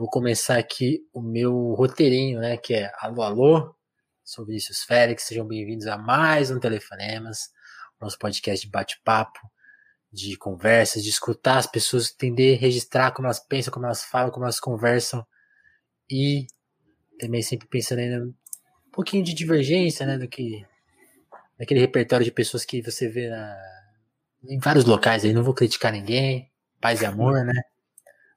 Vou começar aqui o meu roteirinho, né? Que é alô, alô. Sou Vinícius Félix, sejam bem-vindos a mais um Telefonemas, nosso podcast de bate-papo, de conversas, de escutar as pessoas, entender, registrar como elas pensam, como elas falam, como elas conversam e também sempre pensando ainda um pouquinho de divergência, né? Do que daquele repertório de pessoas que você vê na, em vários locais aí. Não vou criticar ninguém, paz e amor, né?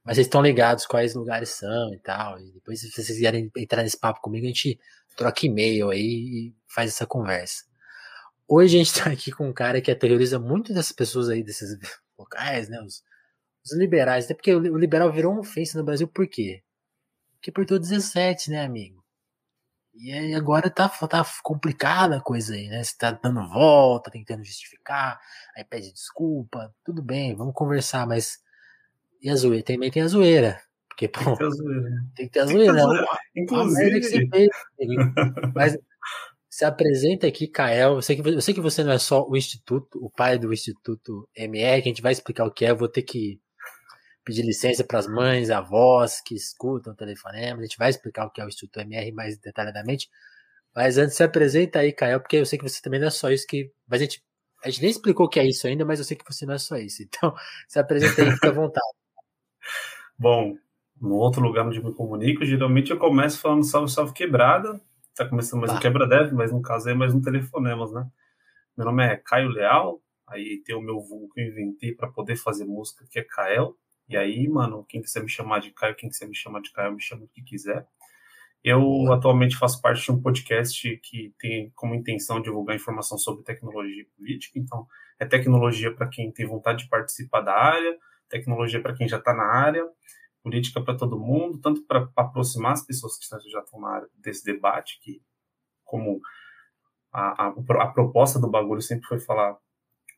Mas vocês estão ligados quais lugares são e tal. E depois, se vocês quiserem entrar nesse papo comigo, a gente troca e-mail aí e faz essa conversa. Hoje a gente tá aqui com um cara que aterroriza muito dessas pessoas aí, desses locais, né? Os, os liberais. Até porque o liberal virou um ofensa no Brasil, por quê? Porque apertou 17, né, amigo? E agora tá, tá complicada a coisa aí, né? Você tá dando volta, tentando justificar, aí pede desculpa, tudo bem, vamos conversar, mas e a zoeira? Também tem a zoeira. Porque, pô, tem que ter a zoeira. Tem que ter a zoeira. Inclusive. Fez, mas se apresenta aqui, Kael. Eu sei, que, eu sei que você não é só o Instituto, o pai do Instituto MR, que a gente vai explicar o que é. Eu vou ter que pedir licença para as mães, avós que escutam o telefonema. A gente vai explicar o que é o Instituto MR mais detalhadamente. Mas antes se apresenta aí, Kael, porque eu sei que você também não é só isso que. Mas a gente, a gente nem explicou o que é isso ainda, mas eu sei que você não é só isso. Então, se apresenta aí, fica à vontade. Bom, no outro lugar onde me comunico, geralmente eu começo falando salve, salve quebrada. Tá começando mais tá. um quebra-deve, mas no caso é mais um telefonemas, né? Meu nome é Caio Leal, aí tem o meu vulgo que eu inventei para poder fazer música, que é Kael. E aí, mano, quem quiser me chamar de Caio, quem quiser me chamar de Caio, me chama o que quiser. Eu atualmente faço parte de um podcast que tem como intenção divulgar informação sobre tecnologia e política. Então, é tecnologia para quem tem vontade de participar da área, tecnologia para quem já está na área, política para todo mundo, tanto para aproximar as pessoas que já estão na área desse debate, que como a, a, a, proposta do bagulho sempre foi falar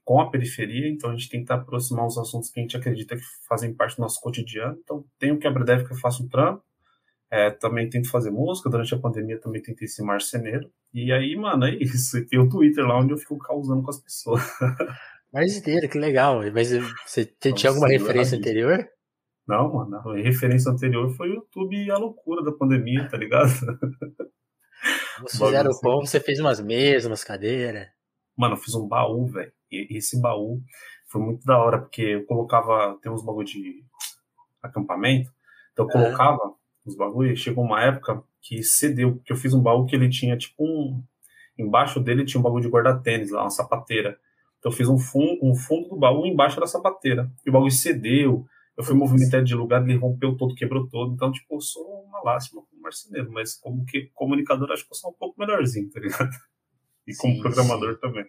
com a periferia, então a gente tenta aproximar os assuntos que a gente acredita que fazem parte do nosso cotidiano. Então, tem o quebra-deve que eu faço um trampo, é, também tento fazer música, durante a pandemia também tentei ser marceneiro. E aí, mano, é isso. Tem o Twitter lá onde eu fico causando com as pessoas. Marceneiro, que legal. Mas você tinha alguma referência anterior? Não, mano, a referência anterior foi o YouTube e a loucura da pandemia, tá ligado? Vocês fizeram o pão, você fez umas mesas, umas cadeiras. Mano, eu fiz um baú, velho. E esse baú foi muito da hora, porque eu colocava, tem uns bagulho de acampamento, então eu colocava é. os bagulho e chegou uma época que cedeu, porque eu fiz um baú que ele tinha tipo um. Embaixo dele tinha um bagulho de guardar tênis lá, uma sapateira. Então eu fiz um fundo, um fundo do baú embaixo da sapateira. E o bagulho cedeu, eu fui movimentado de lugar, ele rompeu todo, quebrou todo. Então, tipo, eu sou uma lástima como marceneiro, mas como que comunicador, acho que eu sou um pouco melhorzinho, tá ligado? E sim, como programador sim. também.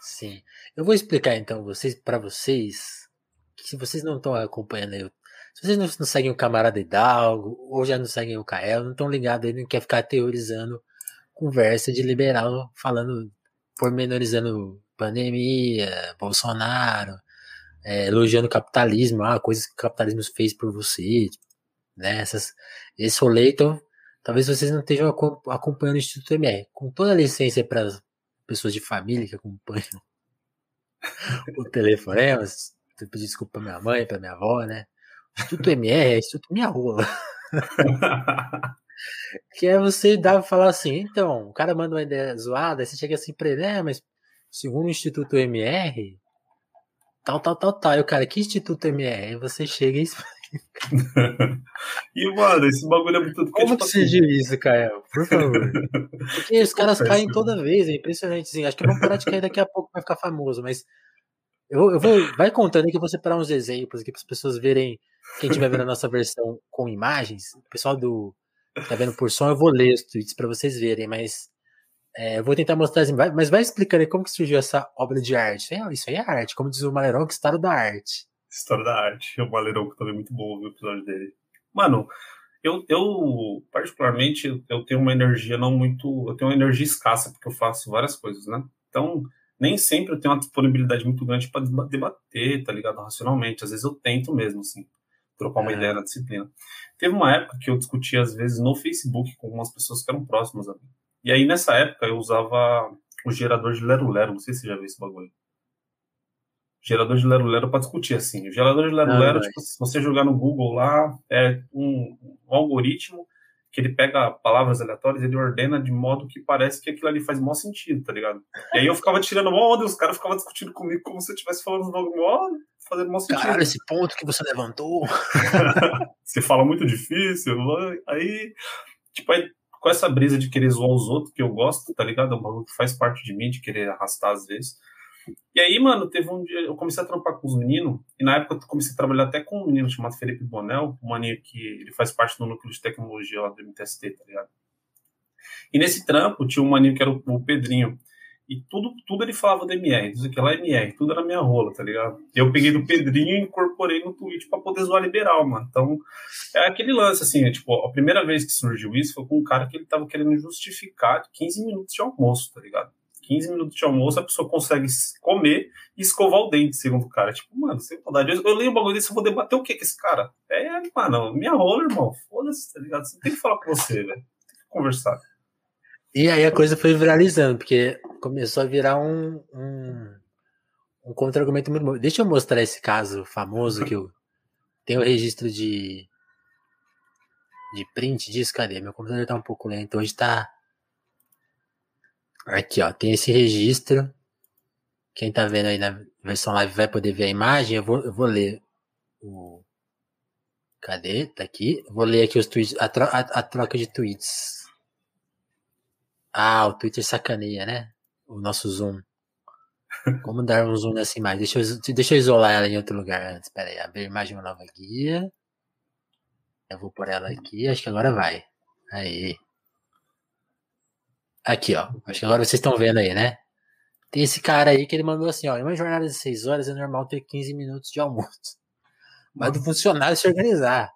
Sim. Eu vou explicar então vocês para vocês que se vocês não estão acompanhando aí, se vocês não, não, seguem o camarada Hidalgo ou já não seguem o Kael, não estão ligados aí, não quer ficar teorizando conversa de liberal falando, pormenorizando pandemia, Bolsonaro, é, elogiando o capitalismo, ah, coisas que o capitalismo fez por você, né? Essas, esse rolê, então, talvez vocês não estejam acompanhando o Instituto MR. Com toda a licença para as pessoas de família que acompanham o telefone, mas eu pedi desculpa para minha mãe, para minha avó, né? O Instituto MR é Instituto Minha Rola. que é você dar falar assim, então, o cara manda uma ideia zoada, aí você chega assim pra ele, é, mas segundo o Instituto MR, tal, tal, tal, tal. E o cara, que Instituto MR? Você chega e explica. e, mano, esse bagulho é muito. Como tipo, que assim... surgiu isso, Caio? Por favor. Porque os caras caem toda vez, é impressionante. Assim. Acho que vão parar de cair daqui a pouco, vai ficar famoso, mas. Eu, eu vou. Vai contando aí que eu vou separar uns exemplos aqui para as pessoas verem. Quem estiver vendo a nossa versão com imagens, o pessoal do. Tá vendo por som, eu vou ler os tweets para vocês verem, mas é, eu vou tentar mostrar assim, mas vai explicando aí como que surgiu essa obra de arte. Isso aí é arte, como diz o Maleiron, que história da arte. História da arte. O Maleiron que também é muito bom o episódio dele. Mano, eu, eu particularmente eu tenho uma energia não muito, eu tenho uma energia escassa porque eu faço várias coisas, né? Então, nem sempre eu tenho uma disponibilidade muito grande para debater, tá ligado? Racionalmente. Às vezes eu tento mesmo, assim, trocar uma é. ideia na disciplina. Teve uma época que eu discutia, às vezes, no Facebook com algumas pessoas que eram próximas a mim. E aí, nessa época, eu usava o gerador de Lero Lero. Não sei se você já viu esse bagulho. gerador de Lero Lero para discutir assim. O gerador de Lero Lero, tipo, se você jogar no Google lá, é um, um, algoritmo que ele pega palavras aleatórias, ele ordena de modo que parece que aquilo ali faz maior sentido, tá ligado? E aí eu ficava tirando mó onda e os caras ficavam discutindo comigo como se eu estivesse falando mó, fazendo mó sentido. Cara, esse ponto que você levantou. você fala muito difícil. Aí, tipo, aí, com essa brisa de querer zoar os outros, que eu gosto, tá ligado? É um bagulho que faz parte de mim, de querer arrastar às vezes. E aí, mano, teve um dia, eu comecei a trampar com os meninos, e na época eu comecei a trabalhar até com um menino chamado Felipe Bonel, um maninho que ele faz parte do núcleo de tecnologia lá do MTST, tá ligado? E nesse trampo tinha um maninho que era o, o Pedrinho, e tudo, tudo ele falava do MR, diz que lá é MR, tudo era minha rola, tá ligado? Eu peguei do Pedrinho e incorporei no Twitch pra poder zoar liberal, mano. Então, é aquele lance, assim, é, tipo, a primeira vez que surgiu isso foi com um cara que ele tava querendo justificar 15 minutos de almoço, tá ligado? 15 minutos de almoço, a pessoa consegue comer e escovar o dente, segundo o cara. Tipo, mano, sem vontade. Eu, eu leio um bagulho desse, eu vou debater o que com esse cara? É, mano, minha rola, irmão. Foda-se, tá ligado? Você tem que falar com você, velho. Tem que conversar. E aí a coisa foi viralizando, porque começou a virar um, um, um contra-argumento muito bom. Deixa eu mostrar esse caso famoso que eu tenho o registro de de print disso, cadê? Meu computador tá um pouco lento. Hoje tá Aqui, ó, tem esse registro. Quem tá vendo aí na versão live vai poder ver a imagem. Eu vou, eu vou ler o. Cadê? Tá aqui. vou ler aqui os tweets, a, tro a, a troca de tweets. Ah, o Twitter sacaneia, né? O nosso zoom. Como dar um zoom nessa imagem? Deixa eu, deixa eu isolar ela em outro lugar antes. Pera aí, abrir imagem uma nova guia. Eu vou por ela aqui, acho que agora vai. Aí. Aqui, ó. Acho que agora vocês estão vendo aí, né? Tem esse cara aí que ele mandou assim, ó. Em uma jornada de 6 horas é normal ter 15 minutos de almoço. Mas do funcionário se organizar.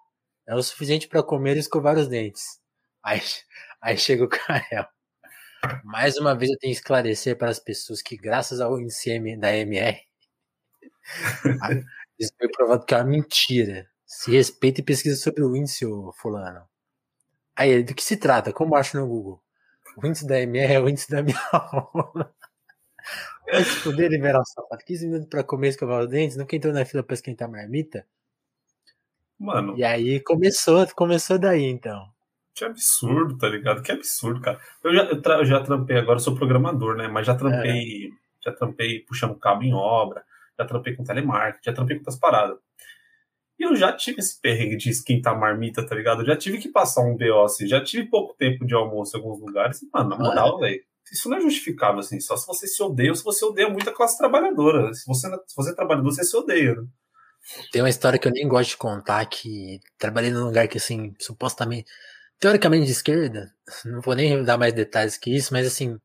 É o suficiente para comer e escovar os dentes. Aí, aí chega o Kael. Mais uma vez eu tenho que esclarecer para as pessoas que, graças ao índice da MR, isso foi provado que é uma mentira. Se respeita e pesquisa sobre o índice, fulano. Aí, do que se trata? Como acho no Google? O índice da MR é o índice da minha aula. Vai se poder liberar o sapato. 15 minutos pra comer e escovar os dentes. Nunca entrou na fila pra esquentar a marmita. Mano. E aí começou, começou daí então. Que absurdo, tá ligado? Que absurdo, cara. Eu já, eu, eu já trampei agora, eu sou programador, né? Mas já trampei, é. já trampei puxando cabo em obra, já trampei com telemarketing, já trampei com outras paradas. E eu já tive esse perrengue de esquentar marmita, tá ligado? Eu já tive que passar um BO, assim, já tive pouco tempo de almoço em alguns lugares. E, mano, na moral, velho, isso não é justificável, assim, só se você se odeia ou se você odeia muito a classe trabalhadora. Se você, se você é trabalhador, você se odeia, né? Tem uma história que eu nem gosto de contar, que trabalhei num lugar que, assim, supostamente, teoricamente de esquerda, não vou nem dar mais detalhes que isso, mas, assim,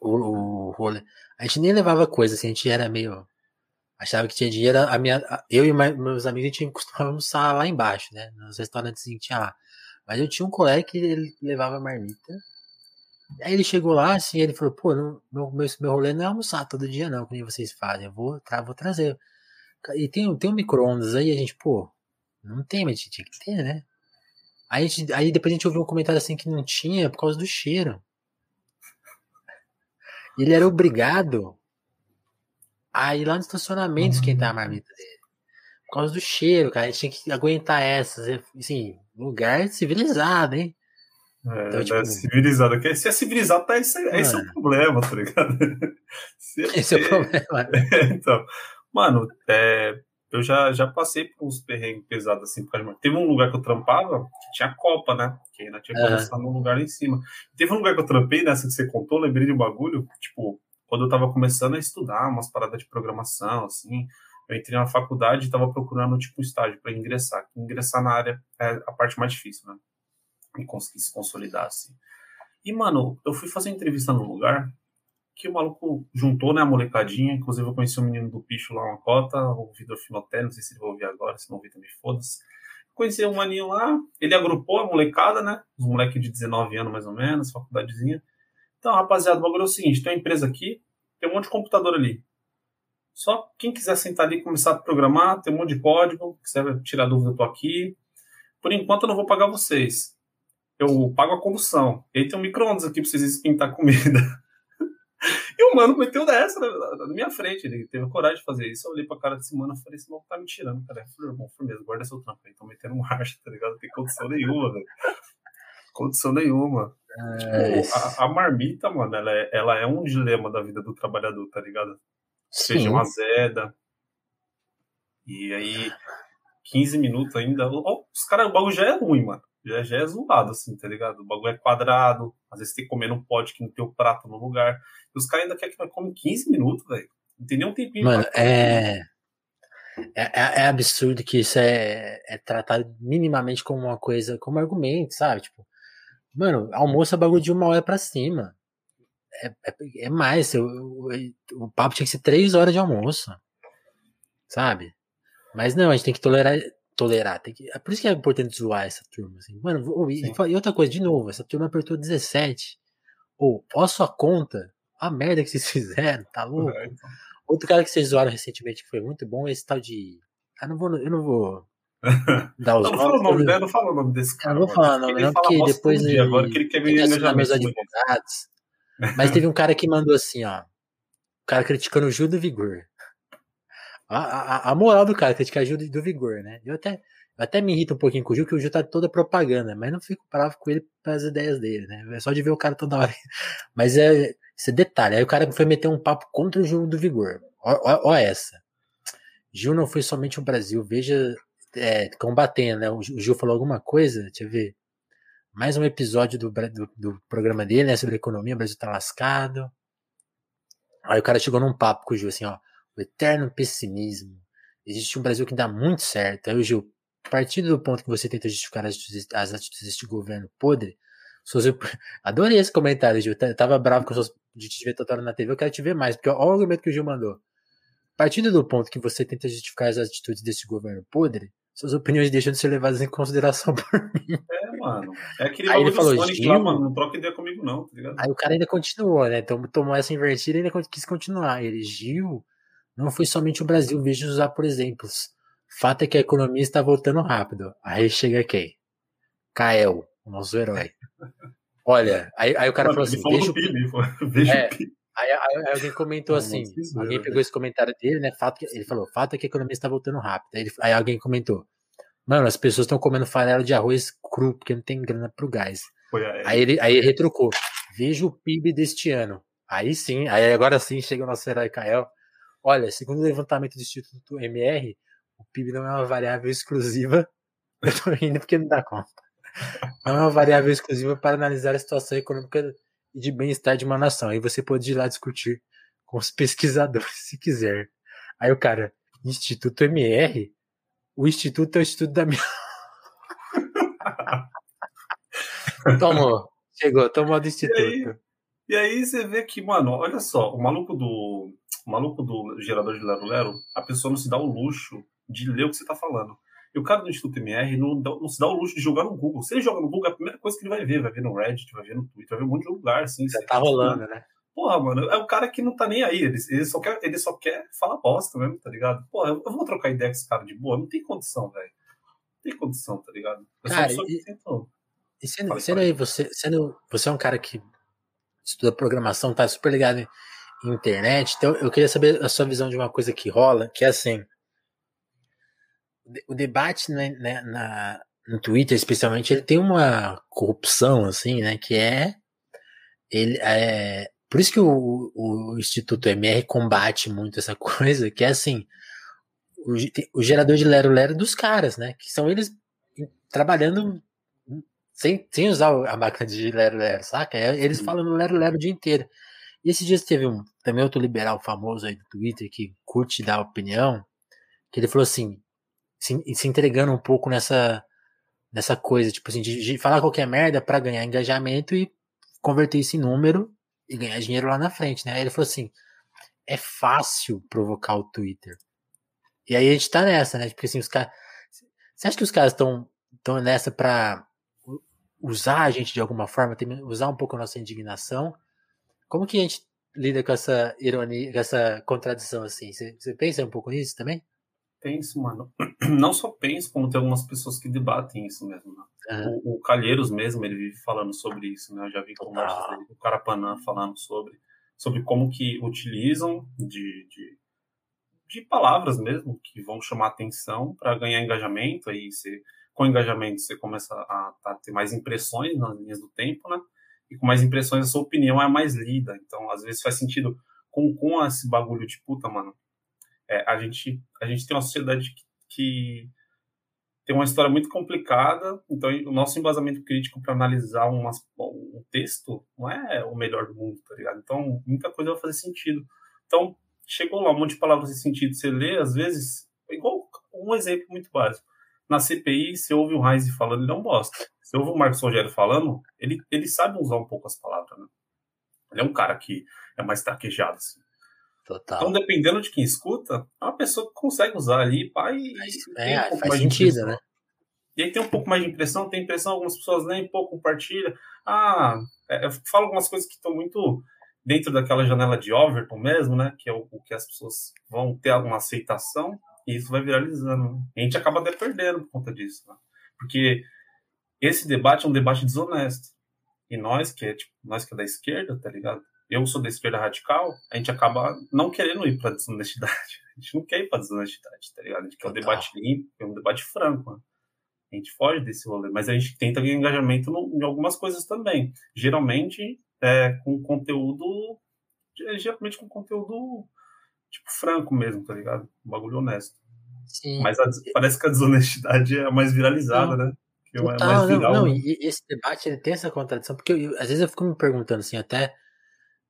o, o rolê, a gente nem levava coisa, assim, a gente era meio achava que tinha dinheiro. A minha, eu e meus amigos a gente costumava almoçar lá embaixo, né? Nos restaurantes que tinha lá. Mas eu tinha um colega que ele levava marmita. Aí ele chegou lá, assim, ele falou, pô, não, meu, meu, meu rolê não é almoçar todo dia, não, que nem vocês fazem. Eu vou, tra vou trazer. E tem, tem um micro-ondas aí, a gente, pô, não tem, mas tinha que ter, né? Aí, gente, aí depois a gente ouviu um comentário assim que não tinha por causa do cheiro. E ele era obrigado Aí lá no estacionamento esquentar a marmita dele. Por causa do cheiro, cara. A gente tinha que aguentar essas. Assim, lugar civilizado, hein? É, então, tipo, civilizado. Se é civilizado, tá, esse, é, esse é o problema, tá ligado? Se, esse é o problema. É, então, mano, é, eu já, já passei por uns perrengues pesados assim. Teve um lugar que eu trampava que tinha Copa, né? Que ainda tinha começado uhum. num lugar lá em cima. Teve um lugar que eu trampei, nessa que você contou, lembrei de um bagulho, tipo, quando eu estava começando a estudar umas paradas de programação, assim, eu entrei na faculdade e estava procurando tipo um estágio para ingressar. Ingressar na área é a parte mais difícil, né? E conseguir se consolidar, assim. E, mano, eu fui fazer entrevista num lugar que o maluco juntou, né, a molecadinha. Inclusive, eu conheci um menino do Picho lá, uma cota, o Vitor Finotelli, não sei se ele vai ouvir agora, se não ouvir também, foda-se. Conheci um maninho lá, ele agrupou a molecada, né, os moleques de 19 anos mais ou menos, faculdadezinha. Então, rapaziada, o bagulho é o seguinte: tem uma empresa aqui, tem um monte de computador ali. Só quem quiser sentar ali e começar a programar, tem um monte de código, quiser tirar dúvida, eu tô aqui. Por enquanto eu não vou pagar vocês. Eu pago a condução. E aí tem um micro-ondas aqui pra vocês esquentar comida. E o mano meteu dessa na, na, minha frente. Ele teve coragem de fazer isso. Eu olhei pra cara desse mano e falei: esse maluco tá me tirando, cara. Eu falei, irmão, firmeza, guarda seu trampo aí. Tô metendo marcha, tá ligado? Não tem condição nenhuma, velho. Condição nenhuma. É... Tipo, a, a, marmita, mano, ela é, ela é um dilema da vida do trabalhador, tá ligado? Seja uma azeda. E aí, 15 minutos ainda. os caras, o bagulho já é ruim, mano. Já, já é zoado, assim, tá ligado? O bagulho é quadrado. Às vezes tem que comer num pote que não tem o prato no lugar. E os caras ainda querem que nós come 15 minutos, velho. Não tem nem um tempinho. Mano, é... É, é, é, absurdo que isso é, é tratado minimamente como uma coisa, como argumento, sabe? Tipo, mano, almoço é bagulho de uma hora pra cima. É, é, é mais, eu, eu, o papo tinha que ser três horas de almoço. Sabe? Mas não, a gente tem que tolerar. Tolerar. Tem que, é por isso que é importante zoar essa turma. Assim. Mano, e, e, outra coisa, de novo, essa turma apertou 17. Ou, ó, sua conta. A merda que vocês fizeram, tá louco? É, então. Outro cara que vocês zoaram recentemente que foi muito bom é esse tal de. Ah, não vou, eu não vou dar os não, nomes. Fala o nome, né? Não fala o nome desse cara. Não vou falar o nome, não, porque depois. Ele, agora que ele quer me meus advogados. Mas teve um cara que mandou assim, ó. O cara criticando o Gil do Vigor. A, a, moral do cara, criticar Gil do, Vigor, né? Eu até, eu até me irrito um pouquinho com o Gil, que o Gil tá toda propaganda, mas não fico bravo com ele pelas ideias dele, né? É só de ver o cara toda hora. Mas é, esse é detalhe. Aí o cara foi meter um papo contra o Gil do Vigor. Ó essa. Gil não foi somente o Brasil, veja, é, combatendo, né? O Gil falou alguma coisa, deixa eu ver. Mais um episódio do, do, do programa dele, né? Sobre economia, o Brasil tá lascado. Aí o cara chegou num papo com o Gil, assim, ó. O eterno pessimismo. Existe um Brasil que dá muito certo. Aí o Gil, partindo do ponto que você tenta justificar as atitudes, as atitudes deste governo podre, suas... adorei esse comentário, Gil. Tava bravo com suas... de te ver total na TV, eu quero te ver mais, porque olha o argumento que o Gil mandou. Partindo do ponto que você tenta justificar as atitudes desse governo podre, suas opiniões deixam de ser levadas em consideração por mim. É, mano. É aquele aí ele falou, Sonic lá, mano, não troca ideia comigo não, tá ligado? Aí o cara ainda continuou, né? Então tomou essa invertida e ainda quis continuar. Ele, Gil, não foi somente o Brasil, veja usar por exemplos. Fato é que a economia está voltando rápido. Aí chega quem? Kael, o nosso herói. Olha, aí, aí o cara falou assim, veja o é. Aí, aí, aí, alguém comentou assim, alguém pegou esse comentário dele, né? Fato que, ele falou, fato é que a economia está voltando rápido. Aí, aí alguém comentou, mano, as pessoas estão comendo farelo de arroz cru porque não tem grana pro gás. Aí ele, aí ele retrucou, veja o PIB deste ano. Aí sim, aí agora sim chega o nosso herói Kael. Olha, segundo o levantamento do Instituto MR, o PIB não é uma variável exclusiva. Eu tô rindo porque não dá conta. Não é uma variável exclusiva para analisar a situação econômica e de bem-estar de uma nação. Aí você pode ir lá discutir com os pesquisadores, se quiser. Aí o cara, Instituto MR? O Instituto é o Instituto da minha. tomou. Chegou, tomou do Instituto. E aí, e aí, você vê que, mano, olha só, o maluco do. O maluco do gerador de Lero Lero, a pessoa não se dá o luxo de ler o que você tá falando. E o cara do Instituto MR não, não, se dá o luxo de jogar no Google. Se ele joga no Google, é a primeira coisa que ele vai ver. Vai ver no Reddit, vai ver no Twitter, vai ver um monte de lugar, assim. Já tá rolando, né? Porra, mano, é o cara que não tá nem aí. Ele, ele, só, quer, ele só quer falar bosta mesmo, tá ligado? Porra, eu, eu vou trocar ideia com esse cara de boa. Não tem condição, velho. Não tem condição, tá ligado? Eu cara, e, e sendo, sendo aí, você, sendo, você é um cara que estuda programação, tá super ligado em internet, então eu queria saber a sua visão de uma coisa que rola, que é assim o debate né, na, no Twitter, especialmente, ele tem uma corrupção, assim, né? Que é. Ele, é por isso que o, o Instituto MR combate muito essa coisa, que é assim. O, o gerador de Lero Lero dos caras, né? Que são eles trabalhando sem, sem usar a máquina de Lero Lero, saca? É, eles falando Lero Lero o dia inteiro. E esses dias teve um, também outro liberal famoso aí do Twitter que curte dar opinião, que ele falou assim: se, se entregando um pouco nessa, nessa coisa, tipo assim, de, de falar qualquer merda para ganhar engajamento e converter isso em número e ganhar dinheiro lá na frente, né? Ele falou assim: é fácil provocar o Twitter. E aí a gente tá nessa, né? Porque assim, os caras. Você acha que os caras estão tão nessa pra usar a gente de alguma forma, usar um pouco a nossa indignação? Como que a gente lida com essa ironia, com essa contradição assim? Você, você pensa um pouco nisso também? penso, mano. Não só penso, como tem algumas pessoas que debatem isso mesmo. Né? Uhum. O, o, Calheiros mesmo, ele vive falando sobre isso, né? Eu já vi conversas dele com o Carapanã falando sobre. sobre como que utilizam de, de, de palavras mesmo que vão chamar atenção para ganhar engajamento. Aí você, com engajamento você começa a, a, ter mais impressões nas linhas do tempo, né? E com mais impressões a sua opinião é mais lida. Então, às vezes faz sentido com, com esse bagulho de puta, mano. É, a, gente, a gente tem uma sociedade que, que tem uma história muito complicada, então o nosso embasamento crítico para analisar um texto não é o melhor do mundo, tá ligado? Então, muita coisa vai fazer sentido. Então, chegou lá um monte de palavras em sentido, você lê, às vezes, igual um exemplo muito básico. Na CPI, você ouve o Heinz falando, ele não bosta. Você ouve o Marcos Rogério falando, ele, ele sabe usar um pouco as palavras, né? Ele é um cara que é mais traquejado, assim. Total. Então, dependendo de quem escuta, é uma pessoa que consegue usar ali e. É, um faz sentido, né? E aí tem um pouco mais de impressão, tem impressão, algumas pessoas leem pouco, compartilham. Ah, é, eu falo algumas coisas que estão muito dentro daquela janela de Overton mesmo, né? Que é o, o que as pessoas vão ter alguma aceitação e isso vai viralizando. Né? A gente acaba até perdendo por conta disso, né? Porque esse debate é um debate desonesto. E nós, que é, tipo, nós que é da esquerda, tá ligado? eu sou da esquerda radical, a gente acaba não querendo ir para desonestidade. A gente não quer ir para desonestidade, tá ligado? A gente quer um debate limpo, quer um debate franco. Né? A gente foge desse rolê, mas a gente tenta ganhar engajamento no, em algumas coisas também. Geralmente é, com conteúdo, é, geralmente com conteúdo tipo franco mesmo, tá ligado? Um bagulho honesto. Sim. Mas a, parece que a desonestidade é a mais viralizada, não. né? Que é mais viral, não, não, né? e esse debate ele tem essa contradição, porque eu, às vezes eu fico me perguntando assim, até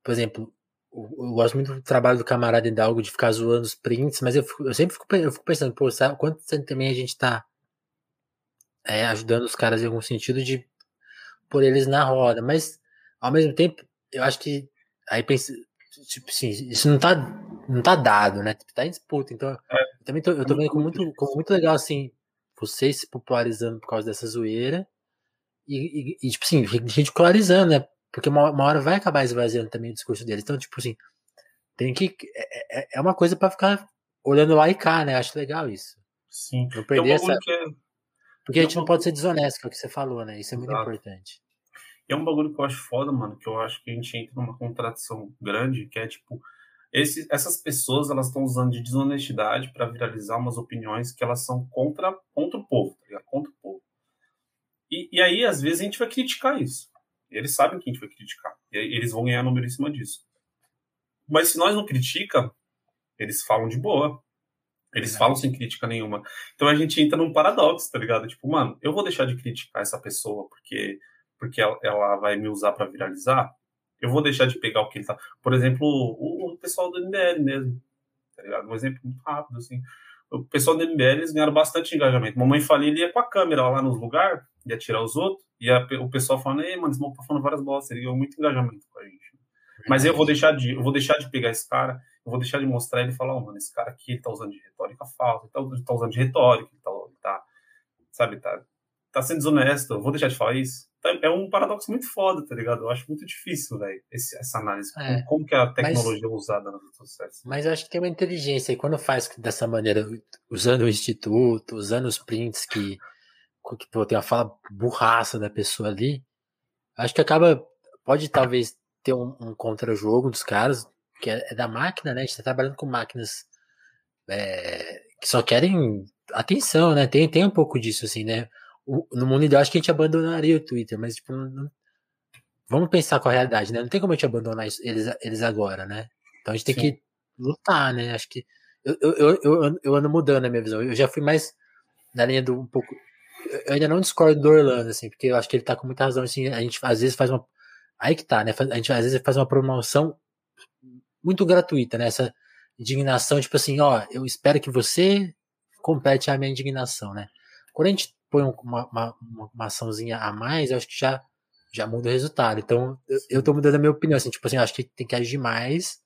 por exemplo, eu gosto muito do trabalho do camarada Hidalgo de ficar zoando os prints, mas eu, fico, eu sempre fico, eu fico, pensando, pô, sabe quanto também a gente tá é, ajudando os caras em algum sentido de pôr eles na roda, mas ao mesmo tempo, eu acho que aí pensa, tipo assim, isso não tá, não tá dado, né? Tipo, tá em disputa, então é. eu também tô, eu tô vendo como muito, como muito legal, assim, vocês se popularizando por causa dessa zoeira e, e, e tipo assim, ridicularizando, né? Porque uma, uma hora vai acabar esvaziando também o discurso deles. Então, tipo assim, tem que. É, é, é uma coisa para ficar olhando lá e cá, né? Acho legal isso. Sim. Não perder é essa. É... Porque a gente não pode ser desonesto, que é o que você falou, né? Isso é muito Exato. importante. E é um bagulho que eu acho foda, mano, que eu acho que a gente entra numa contradição grande, que é tipo, esse, essas pessoas elas estão usando de desonestidade para viralizar umas opiniões que elas são contra, contra o povo, tá? Contra o povo. E, e aí, às vezes, a gente vai criticar isso. Eles sabem que a gente vai criticar. E eles vão ganhar número em cima disso. Mas se nós não critica, eles falam de boa. Eles é. falam sem crítica nenhuma. Então a gente entra num paradoxo, tá ligado? Tipo, mano, eu vou deixar de criticar essa pessoa porque porque ela, ela vai me usar para viralizar. Eu vou deixar de pegar o que ele tá. Por exemplo, o, o pessoal do MBL mesmo. Tá ligado? Um exemplo muito rápido, assim. O pessoal do MBL eles ganharam bastante engajamento. Mamãe Falei ia com a câmera lá nos lugares, ia tirar os outros. E a, o pessoal falando, ei, mano, esse maluco tá falando várias bostas, ele ganhou muito engajamento com a gente. Mas eu vou deixar de, eu vou deixar de pegar esse cara, eu vou deixar de mostrar ele e falar, oh, mano, esse cara aqui, ele tá usando de retórica falsa, ele tá, tá usando de retórica, ele tá, ele tá, sabe, tá, tá sendo desonesto, eu vou deixar de falar isso. Então, é um paradoxo muito foda, tá ligado? Eu acho muito difícil, velho, essa análise. É, como, como, que a tecnologia mas, é usada nas redes sociais. Mas eu acho que tem uma inteligência, e quando faz dessa maneira, usando o instituto, usando os prints que que pô, tem uma fala burraça da pessoa ali, acho que acaba, pode talvez ter um, um contra-jogo dos caras, que é, é, da máquina, né? A gente tá trabalhando com máquinas é, que só querem atenção, né? Tem, tem um pouco disso, assim, né? No mundo ideal, acho que a gente abandonaria o Twitter, mas, tipo, não, vamos pensar com a realidade, né? Não tem como a gente abandonar isso, eles, eles agora, né? Então a gente tem Sim. que lutar, né? Acho que eu, eu, eu, eu, ando mudando a minha visão. Eu já fui mais na linha do um pouco eu ainda não discordo do Orlando, assim, porque eu acho que ele tá com muita razão, assim, a gente às vezes faz uma. Aí que tá, né? A gente às vezes faz uma promoção muito gratuita, né? Essa indignação, tipo assim, ó, eu espero que você compete a minha indignação, né? Quando a gente põe uma, uma, uma açãozinha a mais, eu acho que já, já muda o resultado. Então, eu, eu tô mudando a minha opinião, assim, tipo assim, eu acho que tem que agir mais,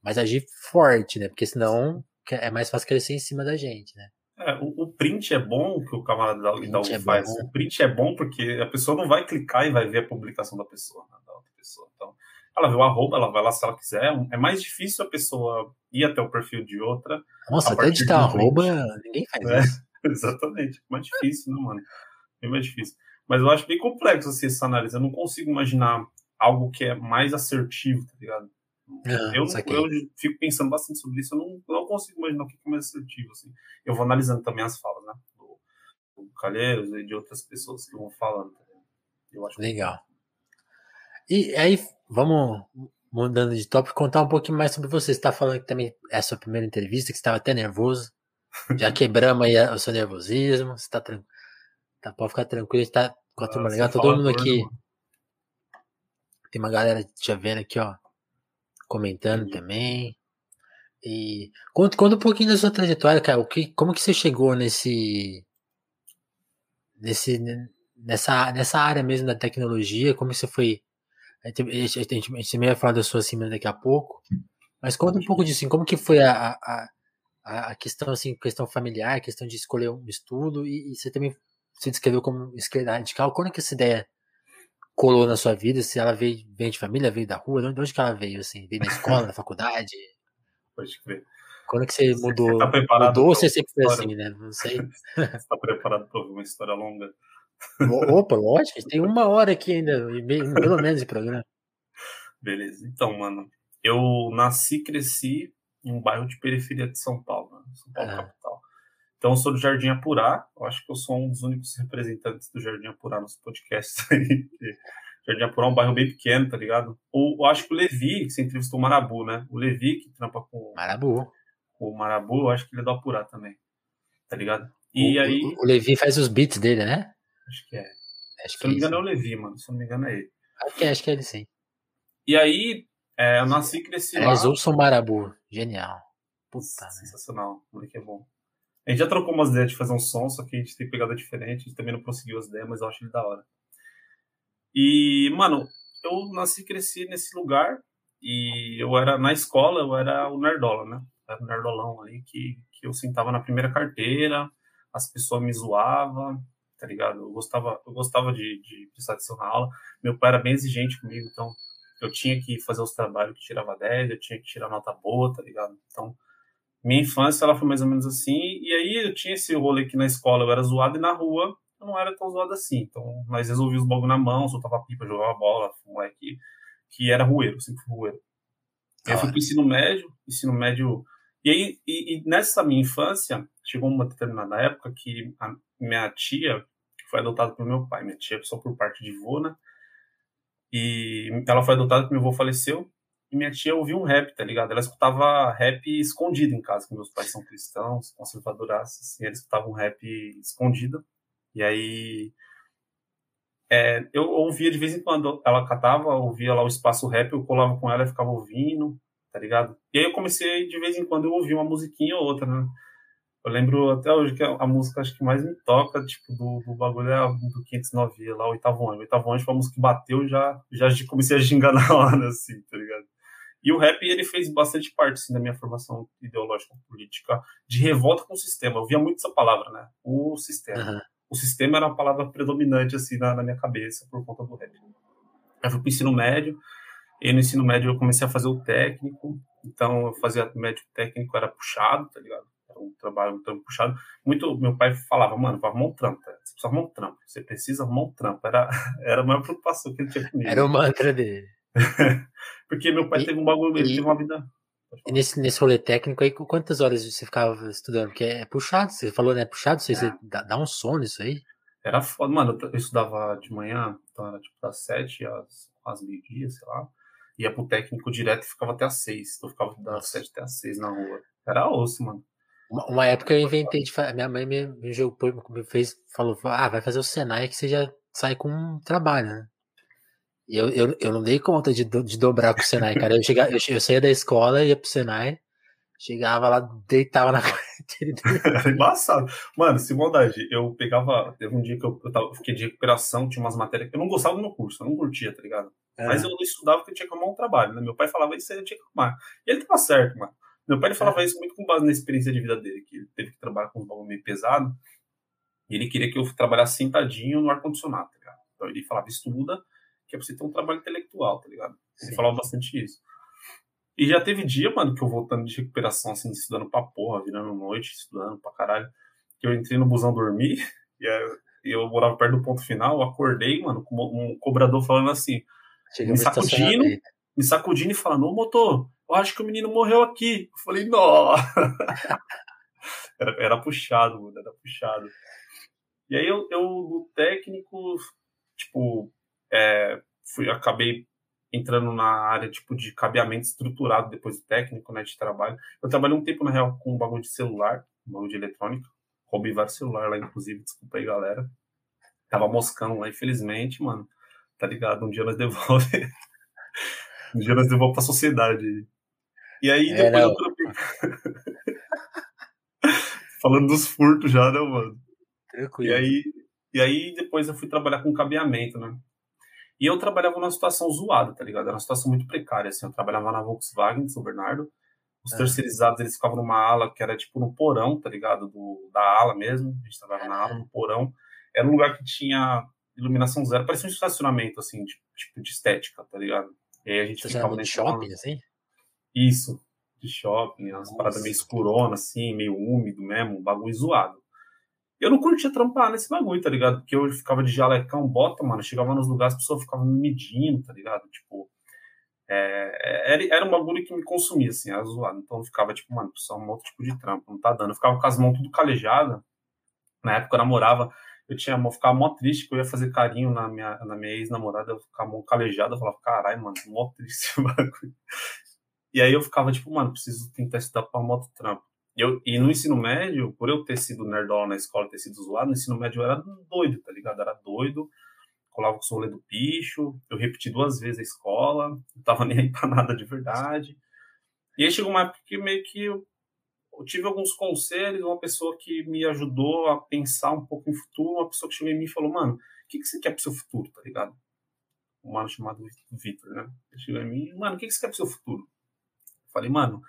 mas agir forte, né? Porque senão é mais fácil crescer em cima da gente, né? É, o, o, print é bom que o camarada da, da é faz. Bom. O print é bom porque a pessoa não vai clicar e vai ver a publicação da pessoa, né, da outra pessoa. Então, ela vê o arroba, ela vai lá se ela quiser. É mais difícil a pessoa ir até o perfil de outra. Nossa, até editar arroba, ninguém faz é, isso. Exatamente. Mais difícil, né, mano? Bem mais difícil. Mas eu acho bem complexo assim, essa análise. Eu não consigo imaginar algo que é mais assertivo, tá ligado? eu, eu fico pensando bastante sobre isso, eu não, não consigo imaginar o que é mais assertivo, assim. Eu vou analisando também as falas, né? Do, do Calheiros e de outras pessoas que vão falando. Tá eu acho Legal. E aí, vamos mudando de tópico, contar um pouquinho mais sobre você. Você está falando que também é a sua primeira entrevista, que você estava até nervoso. Já quebramos aí o seu nervosismo. Você tá, tranquilo. tá Pode ficar tranquilo, a gente tá com a turma legal. Todo mundo aqui. Tem uma galera te vendo aqui, ó. Comentando também. E conta, conta um pouquinho da sua trajetória, cara. O que, como que você chegou nesse. nesse nessa, nessa área mesmo da tecnologia? Como você foi. A gente, a gente, a gente vai falar da sua cima daqui a pouco. Mas conta um pouco disso, assim, como que foi a, a, a questão assim, questão familiar, questão de escolher um estudo e, e você também se descreveu como esquerda radical. Quando é que essa ideia colou na sua vida? Se ela veio, veio de família, veio da rua? De onde que ela veio? Assim? Veio na escola, na faculdade? Pode crer. Quando é que você mudou? Você tá preparado mudou ou você sempre foi assim, né? Não sei. você está preparado para uma história longa? Opa, lógico. Tem uma hora aqui ainda, pelo menos de programa. Beleza. Então, mano, eu nasci, cresci em um bairro de periferia de São Paulo, né? São Paulo é. capital. Então, eu sou do Jardim Apurá. Eu acho que eu sou um dos únicos representantes do Jardim Apurá nos podcasts aí. Jardim Apurá é um bairro bem pequeno, tá ligado? Ou eu acho que o Levi, que você entrevistou o Marabu, né? O Levi, que trampa com, Marabu. com o Marabu, eu acho que ele é do Apurá também. Tá ligado? E o, aí. O, o Levi faz os beats dele, né? Acho que é. Acho Se não me engano, é, é o Levi, mano. Se não me engano, é ele. Acho que é, acho que é ele sim. E aí, é, eu nasci e cresci lá. Mas ouçam Marabu. Genial. Puta, Sensacional. Né? O moleque é bom. A gente já trocou umas ideias de fazer um som, só que a gente tem pegada diferente. A gente também não conseguiu as ideias, mas eu acho ele da hora. E, mano, eu nasci e cresci nesse lugar. E eu era, na escola, eu era o nerdola, né? Eu era o nerdolão ali, que, que eu sentava na primeira carteira, as pessoas me zoavam, tá ligado? Eu gostava, eu gostava de, de prestar atenção na aula. Meu pai era bem exigente comigo, então eu tinha que fazer os trabalhos que tirava 10, eu tinha que tirar nota boa, tá ligado? Então, minha infância ela foi mais ou menos assim, e aí eu tinha esse rolê que na escola eu era zoado e na rua eu não era tão zoado assim. Então, nós resolvíamos os bagulho na mão, soltava pipa, jogava bola, moleque que era rueiro, sempre fui rueiro. Ah, eu fui pro ensino médio, ensino médio. E aí, e, e nessa minha infância, chegou uma determinada época que a minha tia, foi adotada pelo meu pai. Minha tia é só por parte de vô, né? E ela foi adotada porque meu avô faleceu. E minha tia ouvia um rap, tá ligado? Ela escutava rap escondido em casa, que meus pais são cristãos, conservadoraços, e eles escutavam rap escondido. E aí é, eu ouvia de vez em quando ela catava, ouvia lá o espaço rap, eu colava com ela e ficava ouvindo, tá ligado? E aí eu comecei de vez em quando eu ouvia uma musiquinha ou outra, né? Eu lembro até hoje que a, música acho que mais me toca, tipo, do, do bagulho é a do 509 lá, o oitavo ano. O oitavo ano, tipo, a música que bateu, já, já comecei a gingar na hora, assim, tá ligado? E o rap, ele fez bastante parte, assim, da minha formação ideológica política, de revolta com o sistema. Eu via muito essa palavra, né? O sistema. Uhum. O sistema era uma palavra predominante, assim, na, na minha cabeça, por conta do rap. Eu fui pro ensino médio, e no ensino médio eu comecei a fazer o técnico, então eu fazia médio técnico, era puxado, tá ligado? Um trabalho um trampo puxado. Muito, meu pai falava, mano, vai arrumar um trampo, tá? você precisa arrumar um trampo, você precisa arrumar um trampo. Era, era a maior preocupação que ele tinha comigo. Era o mantra dele. Porque meu pai e, teve um bagulho, ele e, teve uma vida. E nesse, nesse rolê técnico aí, quantas horas você ficava estudando? Porque é puxado, você falou, né? Puxado, você, é. você dá, dá, um sono isso aí? Era foda, mano. Eu estudava de manhã, então era tipo das sete às, às meio-dia, sei lá. Ia pro técnico direto e ficava até às seis. Então eu ficava das sete até às seis na rua. Era osso, mano. Uma, uma, época eu inventei de minha mãe me, me, me fez, falou, ah, vai fazer o Senai que você já sai com um trabalho, né? E eu, eu, eu não dei conta de, de dobrar com o Senai, cara. Eu, chegava, eu, eu saía da escola, ia pro Senai, chegava lá, deitava na Era embaçado. Mano, sem maldade, eu pegava. Teve um dia que eu, eu, tava, fiquei de recuperação, tinha umas matérias que eu não gostava do meu curso, eu não curtia, tá ligado? É. Mas eu estudava porque eu tinha que arrumar um trabalho, né? Meu pai falava isso aí, eu tinha que arrumar. E ele tava certo, mano. Meu pai ele falava isso muito com base na experiência de vida dele, que ele teve que trabalhar com um bagulho meio pesado. E ele queria que eu trabalhasse sentadinho no ar-condicionado, tá ligado? Então ele falava, estuda, que é pra você ter um trabalho intelectual, tá ligado? Ele Sim. falava bastante isso. E já teve dia, mano, que eu voltando de recuperação, assim, estudando pra porra, virando noite, estudando pra caralho, que eu entrei no busão dormir, e eu morava perto do ponto final, eu acordei, mano, com um cobrador falando assim, me sacudindo, me sacudindo e falando, ô motor, eu acho que o menino morreu aqui. Eu falei, nó. era, era puxado, mano, era puxado. E aí eu, eu no técnico, tipo, é, fui, acabei entrando na área tipo de cabeamento estruturado depois do técnico, né, de trabalho. Eu trabalhei um tempo na real com um bagulho de celular, um bagulho de eletrônica. Roubei vários celulares lá, inclusive, desculpa aí, galera. Tava moscando lá, infelizmente, mano. Tá ligado? Um dia nós devolve. um dia nós devolve pra sociedade. E aí é, depois eu troquei. Falando dos furtos já, né, mano? Tranquilo. E aí, e aí depois eu fui trabalhar com cabeamento, né? E eu trabalhava numa situação zoada, tá ligado? Era uma situação muito precária, assim. Eu trabalhava na Volkswagen de São Bernardo. Os é. terceirizados, eles ficavam numa ala que era tipo no porão, tá ligado? Do, da ala mesmo. A gente trabalhava na ala, no porão. Era um lugar que tinha iluminação zero. Parecia um estacionamento, assim, de, tipo de estética, tá ligado? E aí a gente ficava no shopping, assim? Isso, de shopping. Umas Nossa. paradas meio escurona, assim, meio úmido mesmo. Um bagulho zoado. Eu não curtia trampar nesse bagulho, tá ligado? Porque eu ficava de jalecão, bota, mano. Chegava nos lugares, as pessoas ficavam me medindo, tá ligado? Tipo, é, era, era um bagulho que me consumia, assim, era zoado. Então eu ficava, tipo, mano, só um outro tipo de trampo, não tá dando. Eu ficava com as mãos tudo calejadas. Na época eu namorava, eu tinha eu ficava mó triste que eu ia fazer carinho na minha, na minha ex-namorada, eu ficava mão calejada, eu falava, caralho, mano, mó triste esse bagulho. E aí eu ficava, tipo, mano, preciso tentar estudar pra moto trampo. E, eu, e no ensino médio, por eu ter sido nerdola na escola, ter sido zoado, no ensino médio eu era doido, tá ligado? Era doido, colava com o solê do picho, eu repeti duas vezes a escola, não tava nem aí pra nada de verdade. E aí chegou uma época que meio que eu, eu tive alguns conselhos, uma pessoa que me ajudou a pensar um pouco em futuro, uma pessoa que chegou em mim e falou, mano, o que, que você quer pro seu futuro, tá ligado? Um mano chamado Vitor, né? Ele chegou em mim, mano, o que, que você quer pro seu futuro? Eu falei, mano,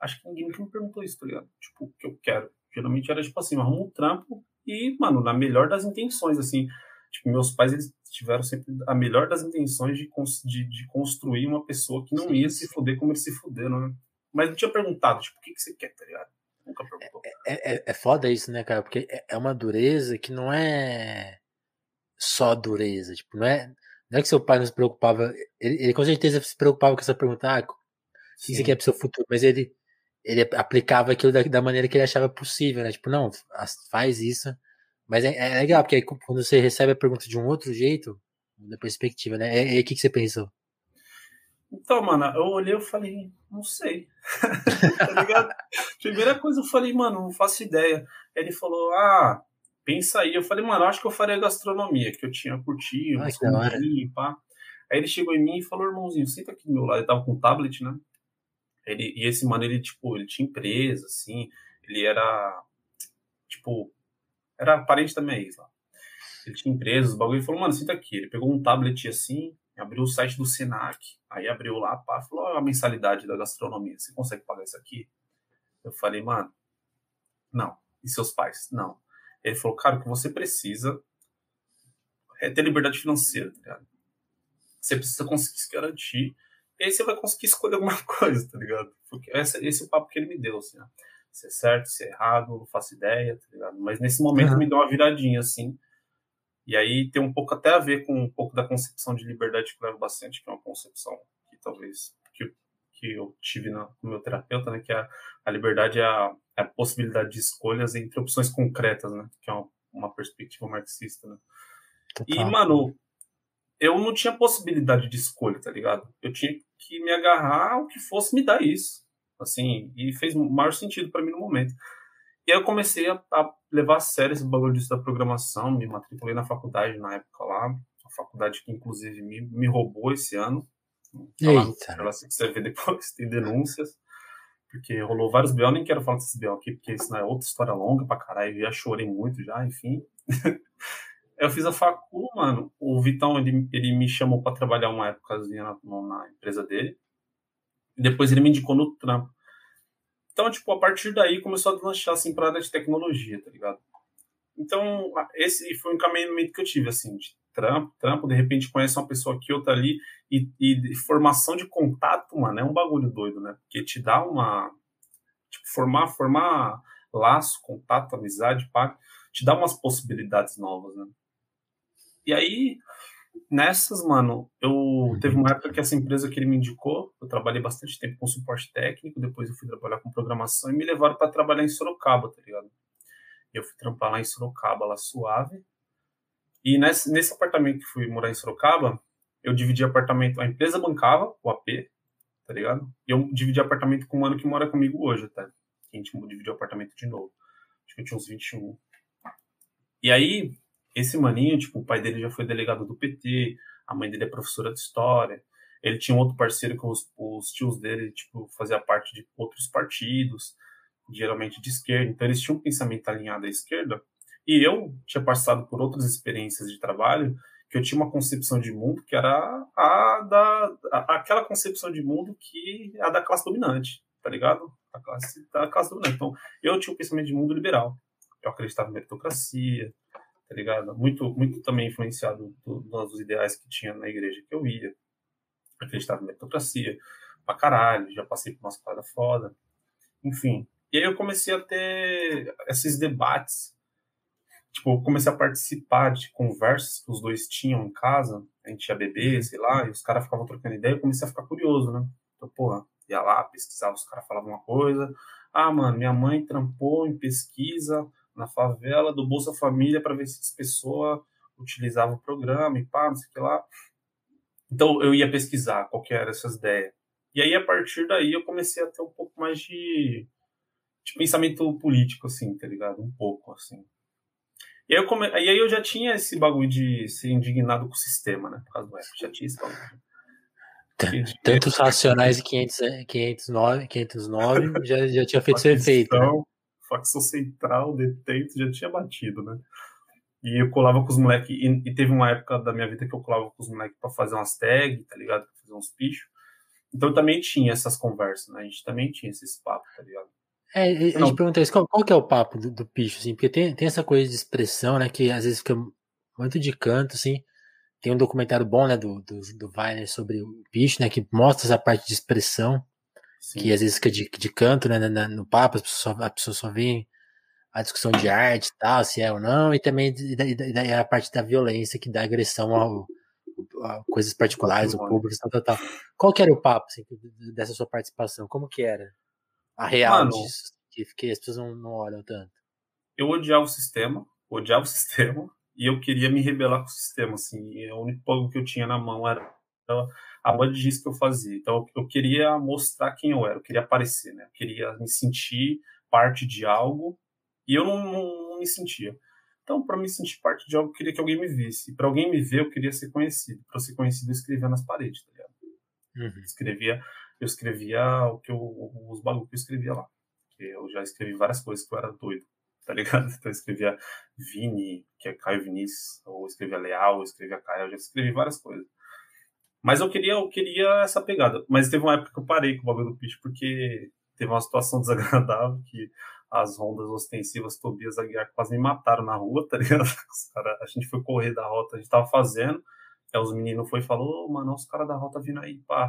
acho que ninguém me perguntou isso, tá ligado? Tipo, o que eu quero. Geralmente era tipo assim, arruma um trampo e, mano, na melhor das intenções, assim. Tipo, meus pais, eles tiveram sempre a melhor das intenções de, de, de construir uma pessoa que não ia se fuder como eles se fuderam, né? Mas não tinha perguntado, tipo, o que, que você quer, tá ligado? Nunca perguntou. É, é, é foda isso, né, cara? Porque é, é uma dureza que não é só dureza. Tipo, não é, não é que seu pai não se preocupava. Ele, ele com certeza se preocupava com essa pergunta, ah, o que você quer pro seu futuro? Mas ele ele aplicava aquilo da, da, maneira que ele achava possível, né? Tipo, não, faz isso. Mas é, é, legal, porque aí quando você recebe a pergunta de um outro jeito, da perspectiva, né? E aí, o que, que você pensou? Então, mano, eu olhei e falei, não sei. tá ligado? Primeira coisa eu falei, mano, não faço ideia. Ele falou, ah, pensa aí. Eu falei, mano, acho que eu faria gastronomia, que eu tinha curtido, ah, pá. Aí ele chegou em mim e falou, irmãozinho, senta aqui do meu lado. Ele tava com um tablet, né? Ele, e esse mano, ele, tipo, ele tinha empresa, assim, ele era, tipo, era parente da minha ex lá. Ele tinha empresa, os bagulho, ele falou, mano, senta aqui. Ele pegou um tablet assim, abriu o site do Senac, aí abriu lá, pá, falou, ó, a mensalidade da gastronomia, você consegue pagar isso aqui? Eu falei, mano, não. E seus pais? Não. Ele falou, cara, o que você precisa é ter liberdade financeira, tá ligado? Você precisa conseguir se garantir e aí você vai conseguir escolher alguma coisa, tá ligado? Porque esse, esse é o papo que ele me deu, assim, ó. Se é certo, se é errado, não faço ideia, tá ligado? Mas nesse momento uhum. me deu uma viradinha, assim. E aí tem um pouco até a ver com um pouco da concepção de liberdade que eu levo bastante, que é uma concepção que talvez que, que eu tive na, com meu terapeuta, né? Que é a, a liberdade é a, é a, possibilidade de escolhas entre opções concretas, né? Que é uma, uma perspectiva marxista, né? E, mano, eu não tinha possibilidade de escolha, tá ligado? Eu tinha que me agarrar ao que fosse me dar isso. Assim, e fez o maior sentido para mim no momento. E aí eu comecei a, a, levar a sério esse bagulho disso da programação, me matriculei na faculdade na época lá, a faculdade que inclusive me, me roubou esse ano. Eita. Lá, se você ver depois, tem denúncias. Porque rolou vários B.O., nem quero falar desses B.O. aqui, porque isso não é outra história longa pra caralho, já chorei muito já, enfim. Eu fiz a facu, mano. O Vitão, ele, ele me chamou para trabalhar uma épocazinha na, na, empresa dele. E depois ele me indicou no trampo. Então, tipo, a partir daí começou a deslanchar, assim, pra área de tecnologia, tá ligado? Então, esse foi um encaminhamento que eu tive, assim, de trampo, trampo, de repente conhece uma pessoa aqui, outra ali, e, e formação de contato, mano, é um bagulho doido, né? Porque te dá uma... Tipo, formar, formar laço, contato, amizade, pá, te dá umas possibilidades novas, né? E aí, nessas, mano, eu teve uma época que essa empresa que ele me indicou, eu trabalhei bastante tempo com suporte técnico, depois eu fui trabalhar com programação e me levaram para trabalhar em Sorocaba, tá ligado? Eu fui trampar lá em Sorocaba, lá suave. E nesse, nesse apartamento que fui morar em Sorocaba, eu dividi apartamento, a empresa bancava o AP, tá ligado? E eu dividi apartamento com um mano que mora comigo hoje, até. A gente dividiu apartamento de novo. Acho que eu tinha uns 21. E aí, esse maninho, tipo, o pai dele já foi delegado do PT, a mãe dele é professora de história. Ele tinha um outro parceiro que os, os tios dele, tipo, fazia parte de outros partidos, geralmente de esquerda. Então eles tinham um pensamento alinhado à esquerda. E eu tinha passado por outras experiências de trabalho que eu tinha uma concepção de mundo que era a da a, aquela concepção de mundo que é a da classe dominante, tá ligado? A classe da classe dominante. Então, eu tinha um pensamento de mundo liberal. Eu acreditava em meritocracia, tá ligado? Muito, muito também influenciado do, dos ideais que tinha na igreja que eu ia. Acreditava em meritocracia, pra caralho, já passei por umas paradas foda. Enfim. E aí eu comecei a ter esses debates. Tipo, eu comecei a participar de conversas que os dois tinham em casa. A gente ia beber, sei lá, e os caras ficavam trocando ideia. Eu comecei a ficar curioso, né? Então, porra, ia lá, pesquisava, os caras falavam uma coisa. Ah, mano, minha mãe trampou em pesquisa na favela do Bolsa Família para ver se as pessoas utilizavam o programa e pá, não sei o que lá. Então eu ia pesquisar qual que era essas ideias. E aí, a partir daí, eu comecei a ter um pouco mais de, de pensamento político, assim, tá ligado? Um pouco, assim. E aí, eu come... e aí eu já tinha esse bagulho de ser indignado com o sistema, né? Por causa do rap. Já tinha esse bagulho. Tantos racionais e 500, 509, 509 já, já tinha feito seu efeito. Né? Facção central, detento, já tinha batido, né? E eu colava com os moleques, e, e, teve uma época da minha vida que eu colava com os moleques pra fazer umas tags, tá ligado? Pra fazer uns pichos. Então também tinha essas conversas, né? A gente também tinha esses papos, tá ligado? É, a gente pergunta isso, qual, qual, que é o papo do, do picho, assim? Porque tem, tem essa coisa de expressão, né? Que às vezes fica muito de canto, assim. Tem um documentário bom, né, do, do, do Weiner sobre o picho, né? Que mostra essa parte de expressão Sim. que às vezes fica de, de canto, né, no papo, a pessoa, só, a pessoa só vê a discussão de arte e tal, se é ou não, e também daí a parte da violência que dá agressão ao, a coisas particulares, o público, tal, tal, tal. Qual que era o papo assim, dessa sua participação? Como que era a real Mano, disso? Que, que as pessoas não, não olham tanto. Eu odiava o sistema, odiava o sistema, e eu queria me rebelar com o sistema, assim, o único ponto que eu tinha na mão era a banda de que eu fazia. Então, eu queria mostrar quem eu era, eu queria aparecer, né? Eu queria me sentir parte de algo e eu não, não, não me sentia. Então, para me sentir parte de algo, eu queria que alguém me visse. Para alguém me ver, eu queria ser conhecido. Para ser conhecido, eu escrevia nas paredes, tá ligado? Uhum. Escrevia, eu escrevia o que eu, os bagulhos que eu escrevia lá. Eu já escrevi várias coisas que eu era doido, tá ligado? Então, eu escrevia Vini, que é Caio Vinícius, ou escrevia Leal, ou escrevia Caio, eu já escrevi várias coisas. Mas eu queria, eu queria essa pegada. Mas teve uma época que eu parei com o bagulho do pitch, porque teve uma situação desagradável que as rondas ostensivas Tobias Aguiar quase me mataram na rua, tá ligado? Cara, a gente foi correr da rota, a gente tava fazendo, aí os meninos foi e falou, oh, mano, os caras da rota vindo aí, pá.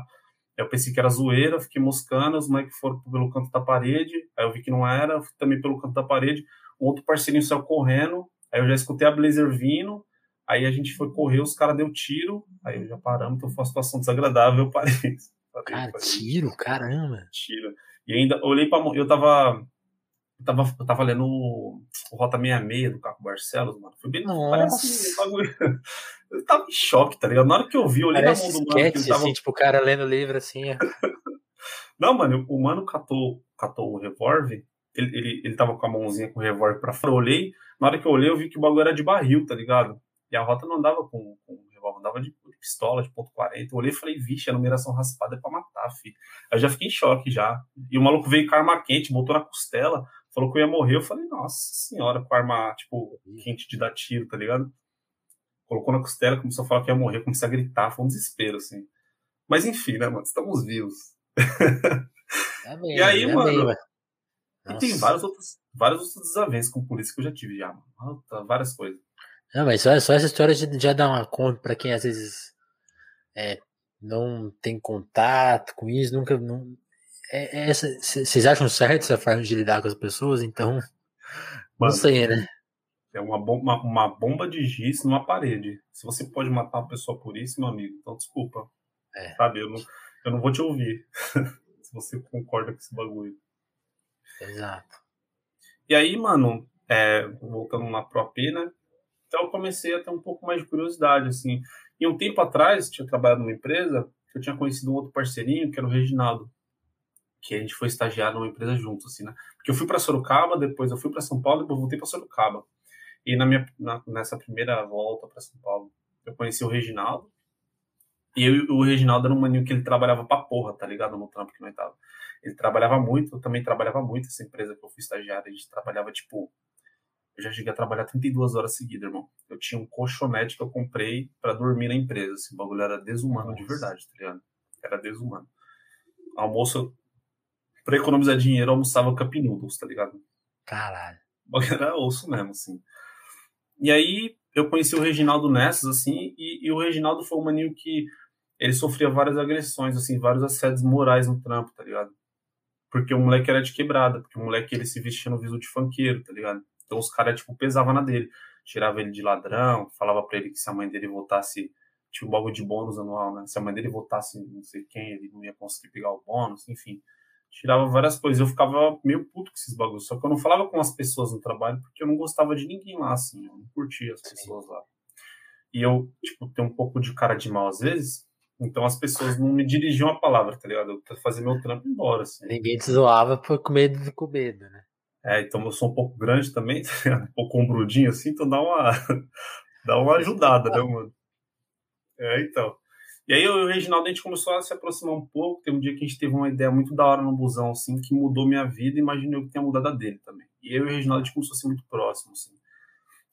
Aí eu pensei que era zoeira, fiquei moscando, os moleques foram pelo canto da parede, aí eu vi que não era, também pelo canto da parede, um outro parceirinho saiu correndo, aí eu já escutei a Blazer vindo, Aí a gente foi correr, os caras deu tiro, aí já paramos, então foi uma situação desagradável, eu parei. Cara, tiro, caramba. Tiro. E ainda olhei para eu tava eu tava, eu tava lendo o, o Rota 66 do Caco Barcelos, mano. Foi bem. Parece, eu tava em choque, tá ligado? Na hora que eu vi, eu olhei parece na mão do mano. Sketch, tava... assim, tipo, o cara lendo o livro assim. É. Não, mano, o mano catou, catou o revólver. Ele, ele, ele tava com a mãozinha com o revólver pra fora. Eu olhei, na hora que eu olhei, eu vi que o bagulho era de barril, tá ligado? E a rota não andava com, com revólver, andava de, de, pistola, de ponto .40. Eu olhei e falei, vixe, a numeração raspada é pra matar, filho. Aí eu já fiquei em choque já. E o maluco veio com arma quente, botou na costela, falou que eu ia morrer. Eu falei, nossa senhora, com arma, tipo, quente de dar tiro, tá ligado? Colocou na costela, começou a falar que ia morrer, comecei a gritar, foi um desespero, assim. Mas enfim, né, mano, estamos vivos. É bem, e aí, é mano, bem, e tem vários outros, vários outros desavenças com polícia que eu já tive já, mano. Várias coisas. Não, mas só, só essa história de já dar uma conta para quem às vezes é, não tem contato com isso, nunca. Não, é, é vocês acham certo essa forma de lidar com as pessoas? Então. Mano, não sei, né? É uma bomba, uma bomba de giz numa parede. Se você pode matar uma pessoa por isso, meu amigo, então desculpa. É. Sabe, eu não, eu não vou te ouvir. se você concorda com esse bagulho. Exato. E aí, mano, é, voltando na ProP, né? Então eu comecei a ter um pouco mais de curiosidade, assim. E um tempo atrás, tinha trabalhado numa empresa, eu tinha conhecido um outro parceirinho, que era o Reginaldo, que a gente foi estagiar numa empresa juntos, assim, né? Porque eu fui para Sorocaba, depois eu fui para São Paulo, depois voltei para Sorocaba. E na minha, na, nessa primeira volta para São Paulo, eu conheci o Reginaldo. E eu, o Reginaldo era um maninho que ele trabalhava pra porra, tá ligado? No trampo que nós tava. Ele trabalhava muito, eu também trabalhava muito, essa empresa que eu fui estagiário, a gente trabalhava, tipo, eu já cheguei a trabalhar 32 horas seguidas, irmão. Eu tinha um colchonete que eu comprei para dormir na empresa. Esse bagulho era desumano Nossa. de verdade, tá ligado? Era desumano. Almoço, pra economizar dinheiro, eu almoçava cup noodles, tá ligado? Caralho. Era osso mesmo, assim. E aí, eu conheci o Reginaldo nessas, assim, e, e o Reginaldo foi um maninho que ele sofria várias agressões, assim, vários assédios morais no trampo, tá ligado? Porque o moleque era de quebrada, porque o moleque ele se vestia no viso de funkeiro, tá ligado? Então os caras, tipo, pesavam na dele. Tirava ele de ladrão, falava pra ele que se a mãe dele votasse, tinha um bagulho de bônus anual, né? Se a mãe dele votasse não sei quem, ele não ia conseguir pegar o bônus, enfim. Tirava várias coisas. Eu ficava meio puto com esses bagulhos. Só que eu não falava com as pessoas no trabalho porque eu não gostava de ninguém lá, assim. Eu não curtia as pessoas lá. E eu, tipo, tenho um pouco de cara de mal às vezes. Então as pessoas não me dirigiam a palavra, tá ligado? Eu fazia meu trampo embora, assim. Ninguém te zoava por com medo com medo, né? É, então eu sou um pouco grande também, um pouco ombrudinho assim, então dá uma, dá uma ajudada, né, mano? É, então. E aí eu e o Reginaldo, a gente começou a se aproximar um pouco. Tem um dia que a gente teve uma ideia muito da hora no busão, assim, que mudou minha vida e imaginei que tenha mudado a dele também. E eu e o Reginaldo, a gente começou a ser muito próximo, assim.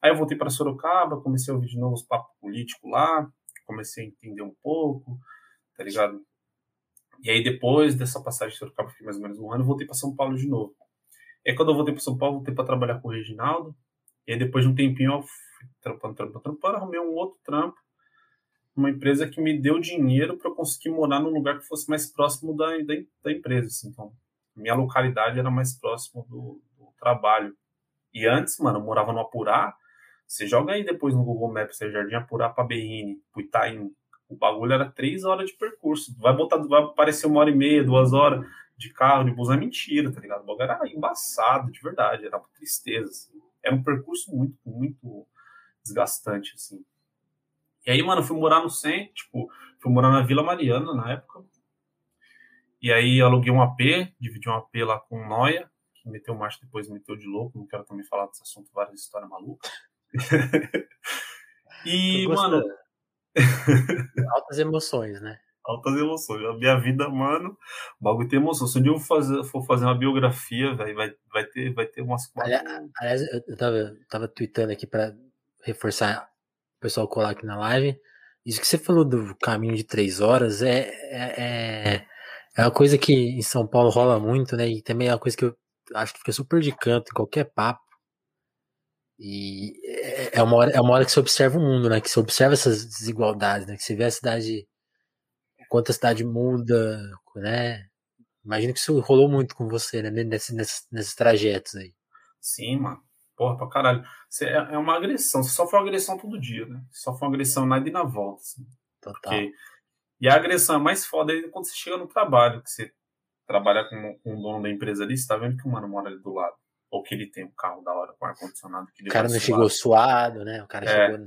Aí eu voltei para Sorocaba, comecei a ouvir de novo os papos políticos lá, comecei a entender um pouco, tá ligado? E aí depois dessa passagem de Sorocaba, fiquei mais ou menos um ano, voltei para São Paulo de novo. E aí, quando eu voltei para São Paulo, voltei para trabalhar com o Reginaldo. E aí, depois de um tempinho, eu fui trampando, trampando, trampando, arrumei um outro trampo. Uma empresa que me deu dinheiro para eu conseguir morar num lugar que fosse mais próximo da, da, da empresa. Assim. Então, minha localidade era mais próximo do, do, trabalho. E antes, mano, eu morava no Apurá. Você joga aí depois no Google Maps, você Jardim Apurá para Berrini, pro Itaim. O bagulho era três horas de percurso. Vai botar, vai aparecer uma hora e meia, duas horas de carro, de busão, é mentira, tá ligado? O bagulho era embaçado, de verdade, era uma tristeza, assim. Era um percurso muito, muito desgastante, assim. E aí, mano, eu fui morar no centro, tipo, fui morar na Vila Mariana na época. E aí aluguei um AP, dividi um AP lá com o Noia, que meteu marcha depois meteu de louco, não quero também falar desse assunto, várias histórias malucas. e, mano. Altas emoções, né? Altas emoções. A minha vida, mano, o bagulho tem emoção. Se um dia eu fazer, for fazer uma biografia, véio, vai, vai, ter, vai ter umas quatro. Aliás, eu tava, tava tweetando aqui para reforçar o pessoal colar aqui na live. Isso que você falou do caminho de três horas é, é, é, é uma coisa que em São Paulo rola muito, né? E também é uma coisa que eu acho que fica super de canto em qualquer papo. E é, é uma hora, é uma hora que você observa o mundo, né? Que você observa essas desigualdades, né? Que você vê a cidade quanto a cidade muda, né? Imagino que isso rolou muito com você, né? Nesses, nesses, nesses trajetos aí. Sim, mano. Porra, pra caralho. É, é uma agressão. Você sofre uma agressão todo dia, né? Você sofre uma agressão na ida e na volta, assim. Total. Porque... E a agressão é mais foda é quando você chega no trabalho, que você trabalha com, com o dono da empresa ali, você tá vendo que o mano mora ali do lado. Ou que ele tem um carro da hora com ar-condicionado. O cara não suado. chegou suado, né? O cara é. chegou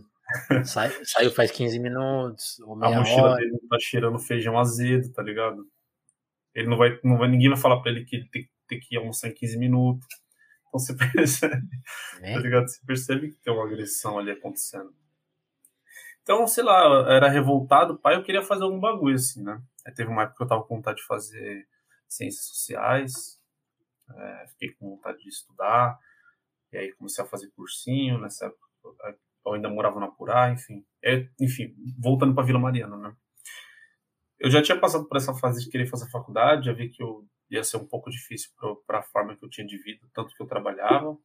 Sai, saiu faz 15 minutos, ou meia A mochila hora. dele tá cheirando feijão azedo, tá ligado? Ele não vai, não vai, ninguém vai falar pra ele que ele tem, tem que almoçar em 15 minutos. Então você percebe, é. tá ligado? Você percebe que tem uma agressão ali acontecendo. Então, sei lá, era revoltado, pai, eu queria fazer algum bagulho assim, né? Aí teve uma época que eu tava com vontade de fazer ciências sociais, é, fiquei com vontade de estudar, e aí comecei a fazer cursinho, nessa época eu ainda morava na Purá, enfim. É, enfim, voltando para Vila Mariana, né? Eu já tinha passado por essa fase de querer fazer faculdade, já vi que eu ia ser um pouco difícil para a forma que eu tinha de vida, tanto que eu trabalhava.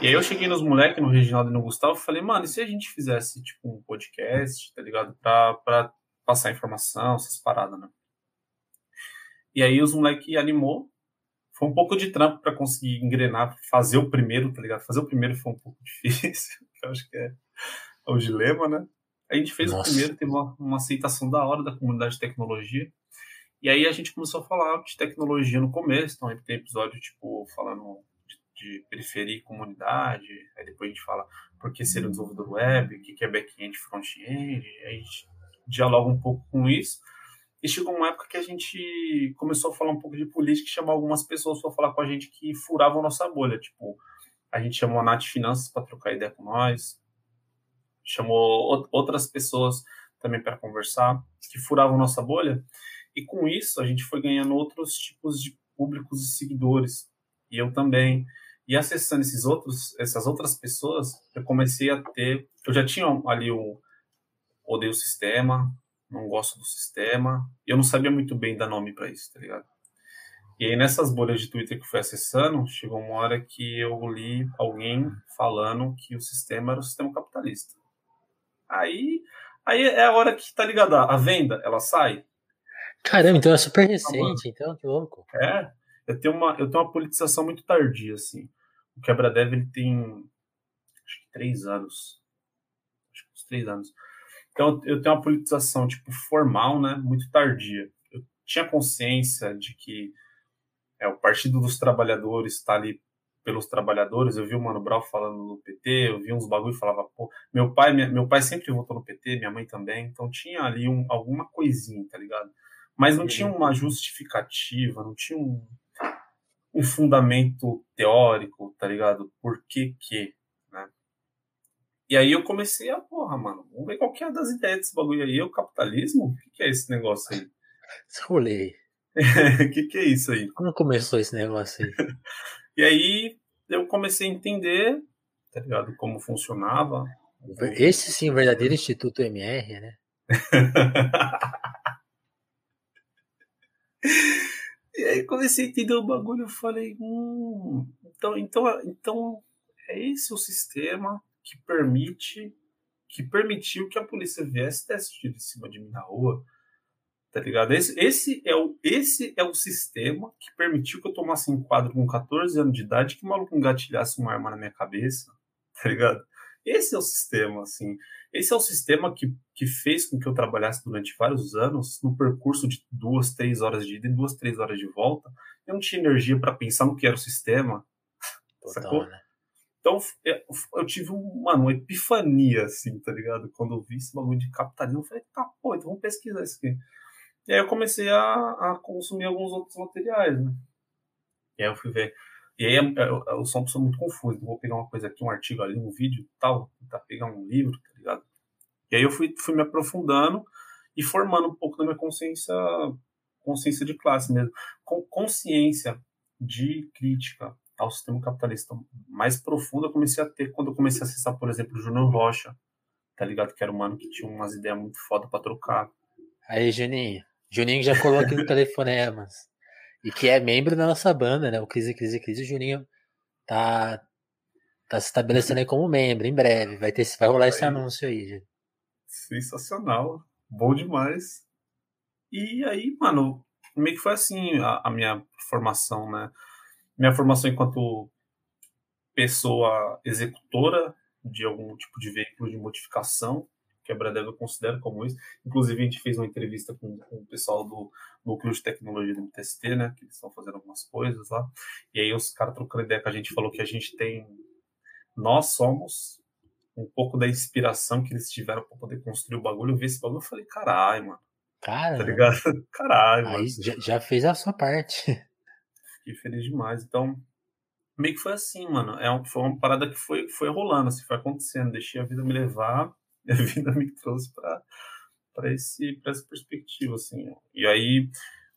E aí eu cheguei nos moleques, no Reginaldo e no Gustavo, e falei, mano, e se a gente fizesse, tipo, um podcast, tá ligado? Pra, passar informação, essas paradas, né? E aí os moleques animou, foi um pouco de trampo para conseguir engrenar, fazer o primeiro, tá ligado? Fazer o primeiro foi um pouco difícil, eu acho que é, é o dilema, né? A gente fez Nossa. o primeiro, teve uma, uma aceitação da hora da comunidade de tecnologia. E aí a gente começou a falar de tecnologia no começo, então tem episódio tipo falando de, de periferia e comunidade, aí depois a gente fala por que ser um desenvolvedor web, o que é back-end front-end, aí a gente dialoga um pouco com isso. E chegou uma época que a gente começou a falar um pouco de política e chamar algumas pessoas para falar com a gente que furavam nossa bolha. Tipo, a gente chamou a Nath Finanças para trocar ideia com nós, chamou outras pessoas também para conversar que furavam nossa bolha. E com isso a gente foi ganhando outros tipos de públicos e seguidores. E eu também. E acessando esses outros, essas outras pessoas, eu comecei a ter. Eu já tinha ali o odeio o sistema, não gosto do sistema. E eu não sabia muito bem dar nome para isso, tá ligado? E aí nessas bolhas de Twitter que eu fui acessando, chegou uma hora que eu li alguém falando que o sistema era o sistema capitalista. Aí, aí é a hora que tá ligado a venda, ela sai. Caramba, então é super recente, então que louco. É, eu tenho uma eu tenho uma politização muito tardia assim. O Quebra Dev ele tem acho que três anos, acho que uns três anos. Então, eu tenho uma politização, tipo, formal, né, muito tardia. Eu tinha consciência de que é, o Partido dos Trabalhadores está ali pelos trabalhadores. Eu vi o Mano Brown falando no PT, eu vi uns bagulho e falava, pô, meu pai, minha, meu pai sempre votou no PT, minha mãe também, então tinha ali um, alguma coisinha, tá ligado? Mas não tinha uma justificativa, não tinha um, um fundamento teórico, tá ligado? Por que que e aí eu comecei a, porra, mano, vamos ver qual que é das ideias desse bagulho aí. É o capitalismo? O que, que é esse negócio aí? Esse rolê. O que, que é isso aí? Como começou esse negócio aí? e aí eu comecei a entender, tá ligado, como funcionava. Esse sim, o verdadeiro Instituto MR, né? e aí comecei a entender o bagulho, eu falei, hum, então, então, então é esse o sistema que permite que permitiu que a polícia viesse desse tiro em cima de mim na rua. Tá ligado? Esse, esse, é o, esse é o sistema que permitiu que eu tomasse um quadro com 14 anos de idade que o maluco engatilhasse uma arma na minha cabeça. Tá ligado? Esse é o sistema, assim. Esse é o sistema que, que fez com que eu trabalhasse durante vários anos no percurso de duas, três horas de ida e duas, três horas de volta. Eu não tinha energia para pensar no que era o sistema. Total, sacou? Né? Então, eu tive uma, uma epifania, assim, tá ligado? Quando eu vi esse bagulho de capitalismo, eu falei, tá, pô, então vamos pesquisar isso aqui. E aí eu comecei a, a consumir alguns outros materiais, né? E aí eu fui ver. E aí eu, eu sou muito confusa. Então vou pegar uma coisa aqui, um artigo ali, um vídeo tal, tentar pegar um livro, tá ligado? E aí eu fui, fui me aprofundando e formando um pouco da minha consciência, consciência de classe mesmo. Consciência de crítica ao sistema capitalista mais profundo eu comecei a ter quando eu comecei a acessar, por exemplo, o Júnior Rocha, tá ligado? Que era um mano que tinha umas ideias muito foda pra trocar. Aí, Juninho. Juninho já colou aqui no Telefonemas. E que é membro da nossa banda, né? O Crise, Crise, Crise. O Juninho tá, tá se estabelecendo aí como membro em breve. Vai, ter, vai rolar esse anúncio aí, gente. Sensacional. Bom demais. E aí, mano, meio que foi assim a, a minha formação, né? minha formação enquanto pessoa executora de algum tipo de veículo de modificação, que a Bradev eu considero como isso. Inclusive, a gente fez uma entrevista com, com o pessoal do Núcleo de Tecnologia do MTST, né, que eles estão fazendo algumas coisas lá. E aí os caras trocando ideia com a gente, falou que a gente tem... Nós somos um pouco da inspiração que eles tiveram para poder construir o bagulho. Eu vi esse bagulho e falei, caralho, mano. Cara, tá ligado? Caralho, aí já, já fez a sua parte. fiquei feliz demais. Então, meio que foi assim, mano. É um, foi uma parada que foi, foi rolando, assim, foi acontecendo. Deixei a vida me levar a vida me trouxe para para esse para essa perspectiva assim. E aí,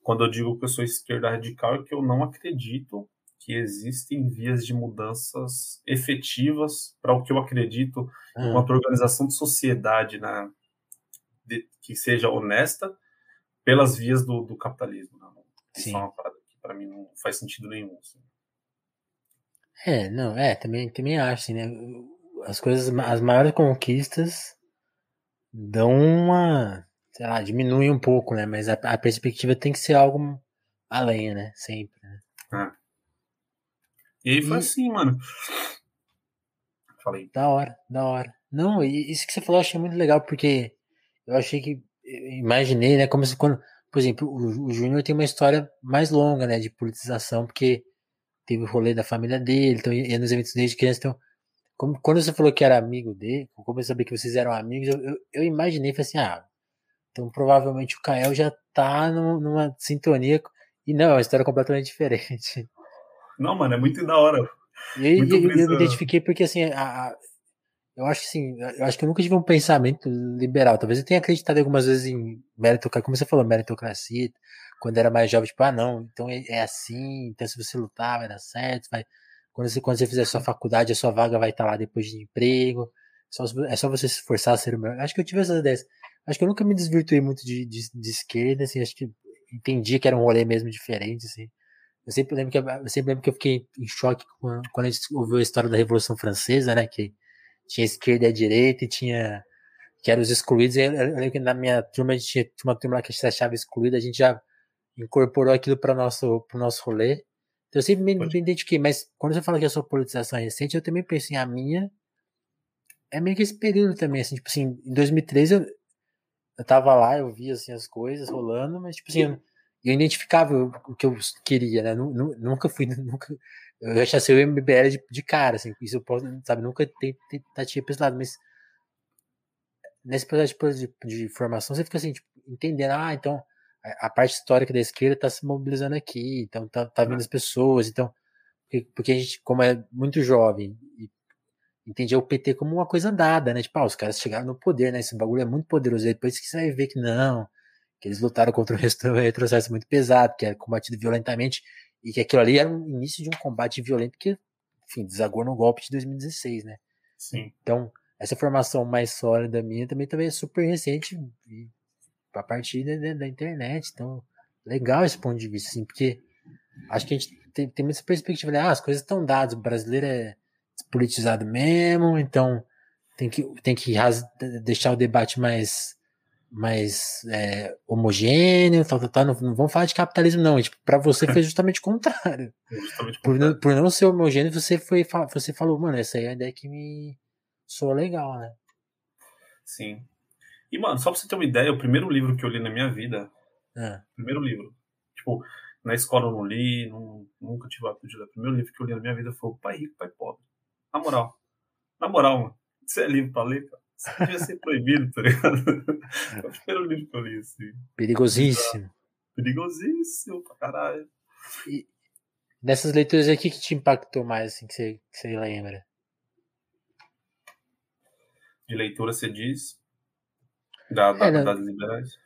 quando eu digo que eu sou esquerda radical, é que eu não acredito que existem vias de mudanças efetivas para o que eu acredito hum. enquanto organização de sociedade, né, de, que seja honesta pelas vias do, do capitalismo. Né? Isso é uma parada para mim não faz sentido nenhum. Assim. É, não, é, também, também acho, assim, né? As coisas, as maiores conquistas dão uma, sei lá, diminuem um pouco, né? Mas a, a perspectiva tem que ser algo além, né? Sempre, né? Ah, E aí foi e... assim, mano. Falei. Da hora, da hora. Não, isso que você falou eu achei muito legal, porque eu achei que. Eu imaginei, né? Como se quando. Por exemplo, o, o Júnior tem uma história mais longa, né? De politização, porque teve o rolê da família dele, então ia nos eventos desde criança. Então, como, quando você falou que era amigo dele, como eu sabia que vocês eram amigos, eu, eu, eu imaginei, falei assim, ah, então provavelmente o Kael já tá no, numa sintonia. E não, é uma história completamente diferente. Não, mano, é muito da hora. E eu, eu, eu me identifiquei porque assim, a, a, eu acho que sim, eu acho que eu nunca tive um pensamento liberal. Talvez eu tenha acreditado algumas vezes em meritocracia, como você falou, meritocracia, quando era mais jovem, tipo, ah não, então é, é assim, então se você lutar vai dar certo, vai quando você, quando você fizer sua faculdade, a sua vaga vai estar lá depois de emprego. Só, é só você se esforçar a ser o melhor. Acho que eu tive essas ideias. Acho que eu nunca me desvirtuei muito de, de, de esquerda, assim. Acho que entendi que era um rolê mesmo diferente, assim. Eu sempre lembro que eu, sempre lembro que eu fiquei em choque quando, quando a gente ouviu a história da Revolução Francesa, né? Que tinha a esquerda e a direita e tinha que eram os excluídos. Eu, eu lembro que na minha turma a gente tinha uma turma lá que se achava excluída, a gente já incorporou aquilo para nosso pro nosso rolê. Eu sempre me, me identifiquei, mas quando você fala que a sua politização é recente, eu também pensei, a minha. É meio que esse período também, assim, tipo assim, em 2013 eu, eu tava lá, eu via, assim, as coisas rolando, mas, tipo assim, eu, eu identificava o que eu queria, né, nunca fui, nunca, eu já achei o MBL de, de cara, assim, isso eu posso, sabe, nunca tentativa pra esse lado, mas nesse processo de, de, de formação, você fica assim, tipo, entendendo, ah, então a parte histórica da esquerda está se mobilizando aqui, então tá, tá vindo as pessoas, então porque, porque, a gente, como é muito jovem, entendia o PT como uma coisa dada, né? Tipo, ah, os caras chegaram no poder, né? Esse bagulho é muito poderoso. Depois que você vai ver que não, que eles lutaram contra um retrocesso muito pesado, que era combatido violentamente, e que aquilo ali era um início de um combate violento que, enfim, desagou no golpe de 2016, né? Sim. Então, essa formação mais sólida minha também, também é super recente e a partir da, da, internet. Então, legal esse ponto de vista, assim, porque acho que a gente tem, tem muita perspectiva, né? ah, as coisas estão dadas, o brasileiro é politizado mesmo, então tem que, tem que deixar o debate mais mais é, homogêneo, tal, tal, tal. Não, não vamos falar de capitalismo, não. Tipo, para você foi justamente o contrário. Justamente por, não, por não ser homogêneo, você foi você falou, mano, essa aí é a ideia que me soa legal, né? Sim. E, mano, só pra você ter uma ideia, o primeiro livro que eu li na minha vida. É. Primeiro livro. Tipo, na escola eu não li, não, nunca tive o hábito de ler. O primeiro livro que eu li na minha vida foi O Pai Rico, Pai Pobre. Na moral. Na moral, mano. Isso é livro pra ler, cara. Isso devia ser proibido, tá ligado? É o primeiro livro que eu li, assim. Perigosíssimo. Perigosíssimo pra caralho. E dessas leituras aqui que te impactou mais, assim, que você, que você lembra? De leitura, você diz? Da, da, é, das liberais?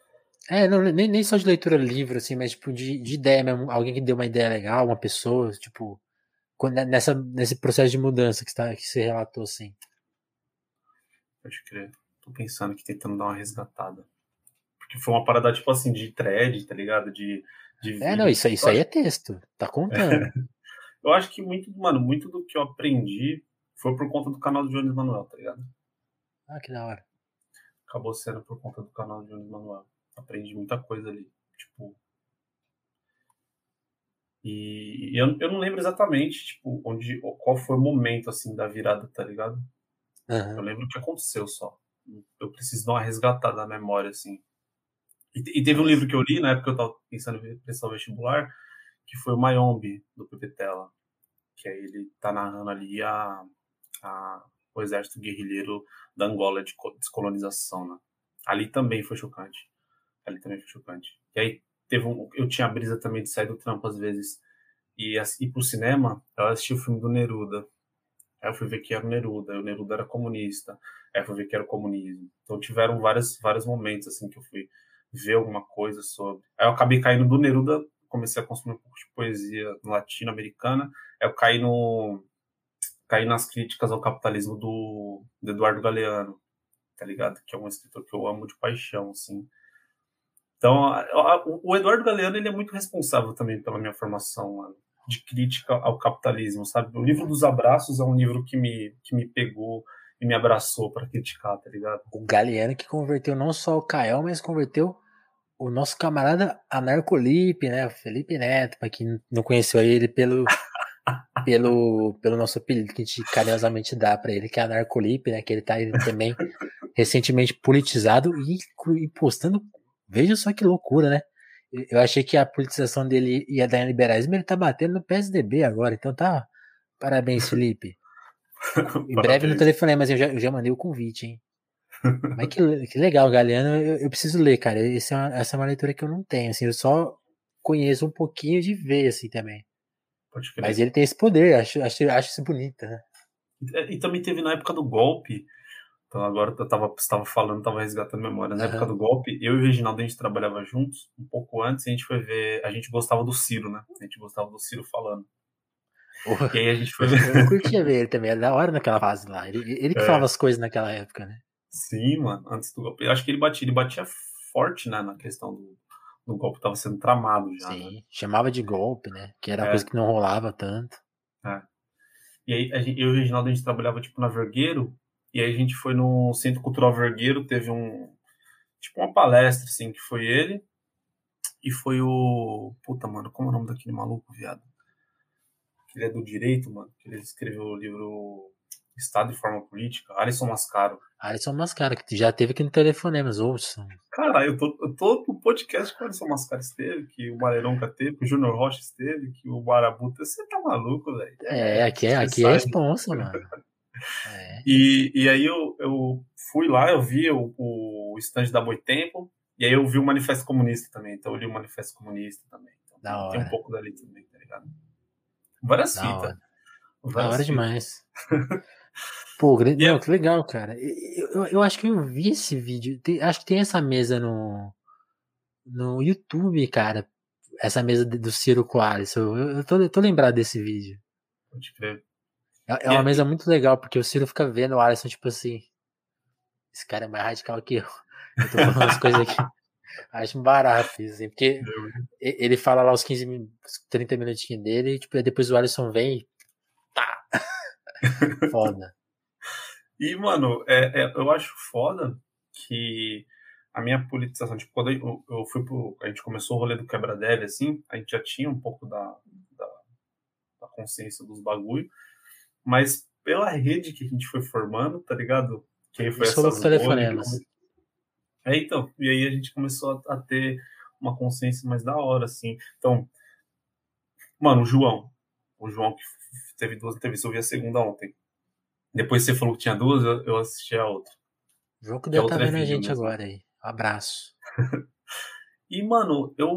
É, não, nem, nem só de leitura livro, assim, mas tipo de, de ideia mesmo. Alguém que deu uma ideia legal, uma pessoa, tipo, quando, né, nessa, nesse processo de mudança que, está, que você relatou, assim. Pode crer. Tô pensando aqui, tentando dar uma resgatada. Porque foi uma parada, tipo assim, de thread, tá ligado? De. de é, não, isso, isso aí é texto. Tá contando. eu acho que muito, mano, muito do que eu aprendi foi por conta do canal do Jones Manuel, tá ligado? Ah, que da hora acabou sendo por conta do canal de Jones Manuel. Aprendi muita coisa ali. Tipo. E, e eu, eu não lembro exatamente, tipo, onde, qual foi o momento, assim, da virada, tá ligado? Uhum. Eu lembro o que aconteceu só. Eu preciso dar uma resgatada na memória, assim. E, e, teve um livro que eu li na época que eu tava pensando em prestar o vestibular, que foi o Mayombe, do Pepe Tela. Que aí ele tá narrando ali a, a o exército guerrilheiro da Angola de descolonização, né? Ali também foi chocante. Ali também foi chocante. E aí teve um, eu tinha a brisa também de sair do trampo às vezes e ir pro cinema, eu assisti o filme do Neruda. Aí eu fui ver que era o Neruda, o Neruda era comunista. Aí eu fui ver que era o comunismo. Então tiveram vários, vários momentos assim que eu fui ver alguma coisa sobre. Aí eu acabei caindo do Neruda, comecei a consumir um pouco de poesia latino-americana. Aí eu caí no cair nas críticas ao capitalismo do, do, Eduardo Galeano, tá ligado? Que é um escritor que eu amo de paixão, assim. Então, a, a, o Eduardo Galeano, ele é muito responsável também pela minha formação, mano, de crítica ao capitalismo, sabe? O livro dos abraços é um livro que me, que me pegou e me abraçou para criticar, tá ligado? O Galeano que converteu não só o Kael, mas converteu o nosso camarada Anarcolipe, né? O Felipe Neto, para quem não conheceu ele pelo pelo, pelo nosso apelido que a gente carinhosamente dá para ele, que é a Narcolipe, né? Que ele tá ele também recentemente politizado e, e postando. Veja só que loucura, né? Eu achei que a politização dele ia dar em liberalismo, ele tá batendo no PSDB agora, então tá. Parabéns, Felipe. Em breve no telefone, mas eu já, eu já mandei o convite, hein? Mas que, que legal, Galeano, eu, eu preciso ler, cara. Essa é, uma, essa é uma leitura que eu não tenho, assim, eu só conheço um pouquinho de ver, assim, também. Mas ele tem esse poder, acho, acho, acho isso bonito, né? E, e também teve na época do golpe, então agora eu tava, estava falando, estava resgatando memória. Na uhum. época do golpe, eu e o Reginaldo a gente trabalhava juntos, um pouco antes, e a gente foi ver, a gente gostava do Ciro, né? A gente gostava do Ciro falando. E aí a gente foi ver. Eu curtia ver ele também, era da hora naquela fase lá. Ele, ele que é. falava as coisas naquela época, né? Sim, mano, antes do golpe. Eu acho que ele batia, ele batia forte, né, na questão do, do golpe, estava sendo tramado já. Sim, né? chamava de golpe, né? Que era é. coisa que não rolava tanto. É. E aí, gente, eu e o Reginaldo, a gente trabalhava, tipo, na Vergueiro, e aí a gente foi no Centro Cultural Vergueiro, teve um, tipo, uma palestra, assim, que foi ele, e foi o, puta, mano, como é o nome daquele maluco, viado? Que ele é do direito, mano, que ele escreveu o livro Estado e Forma Política, Alisson Mascaro. Alisson Mascaro, que já teve aqui no Telefonemas, ouçam. Cara, eu tô, eu tô no podcast que o Alisson Mascaro esteve, que o Maleironca teve, que o Júnior Rocha esteve, que o Barabuta. Você tá maluco, velho? É, aqui é, aqui é responsa, mano. É. E, e aí eu, eu fui lá, eu vi o, o stand da Boitempo, e aí eu vi o Manifesto Comunista também, então eu li o Manifesto Comunista também. Então, da tem hora. um pouco dali também, tá ligado? Várias da fitas. Hora. Várias da hora fitas. demais. Pô, grande, yeah. que legal, cara. Eu, eu, eu, acho que eu vi esse vídeo. Tem, acho que tem essa mesa no, no YouTube, cara. Essa mesa do Ciro com Eu, eu, tô, eu tô lembrado desse vídeo. Pode crer. É, é uma mesa muito legal, porque o Ciro fica vendo o Alisson, tipo assim. Esse cara é mais radical que eu. Eu tô falando as coisas aqui. Acho barato, assim, porque ele fala lá os 15, 30 minutinhos dele, e tipo, depois o Alisson vem e. Tá! Foda. E, mano, é, é, eu acho foda que a minha politização, tipo, quando eu, eu fui pro. A gente começou o rolê do quebra-deve, assim, a gente já tinha um pouco da, da, da consciência dos bagulho, mas pela rede que a gente foi formando, tá ligado? Que aí foi essas telefonemas. É, então, e aí a gente começou a, a, ter uma consciência mais da hora, assim. Então, mano, o João, o João que teve duas entrevistas, eu vi a segunda ontem. Depois você falou que tinha duas, eu assisti a outra. O João que estar tá vendo a gente mesmo. agora aí. abraço. e, mano, eu.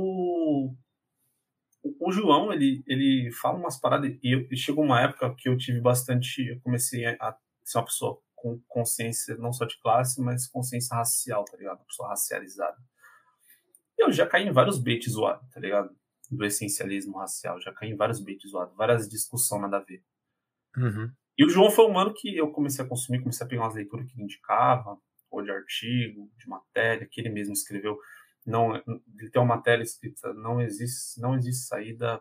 O João, ele, ele fala umas paradas. E, e chegou uma época que eu tive bastante. Eu comecei a ser uma pessoa com consciência não só de classe, mas consciência racial, tá ligado? Uma pessoa racializada. Eu já caí em vários baits zoados, tá ligado? Do essencialismo racial. Já caí em vários baits zoados, várias discussões nada a ver. Uhum. E o João foi um mano que eu comecei a consumir, comecei a pegar umas leituras que ele indicava, ou de artigo, de matéria, que ele mesmo escreveu. Não, ele tem uma matéria escrita, não existe, não existe saída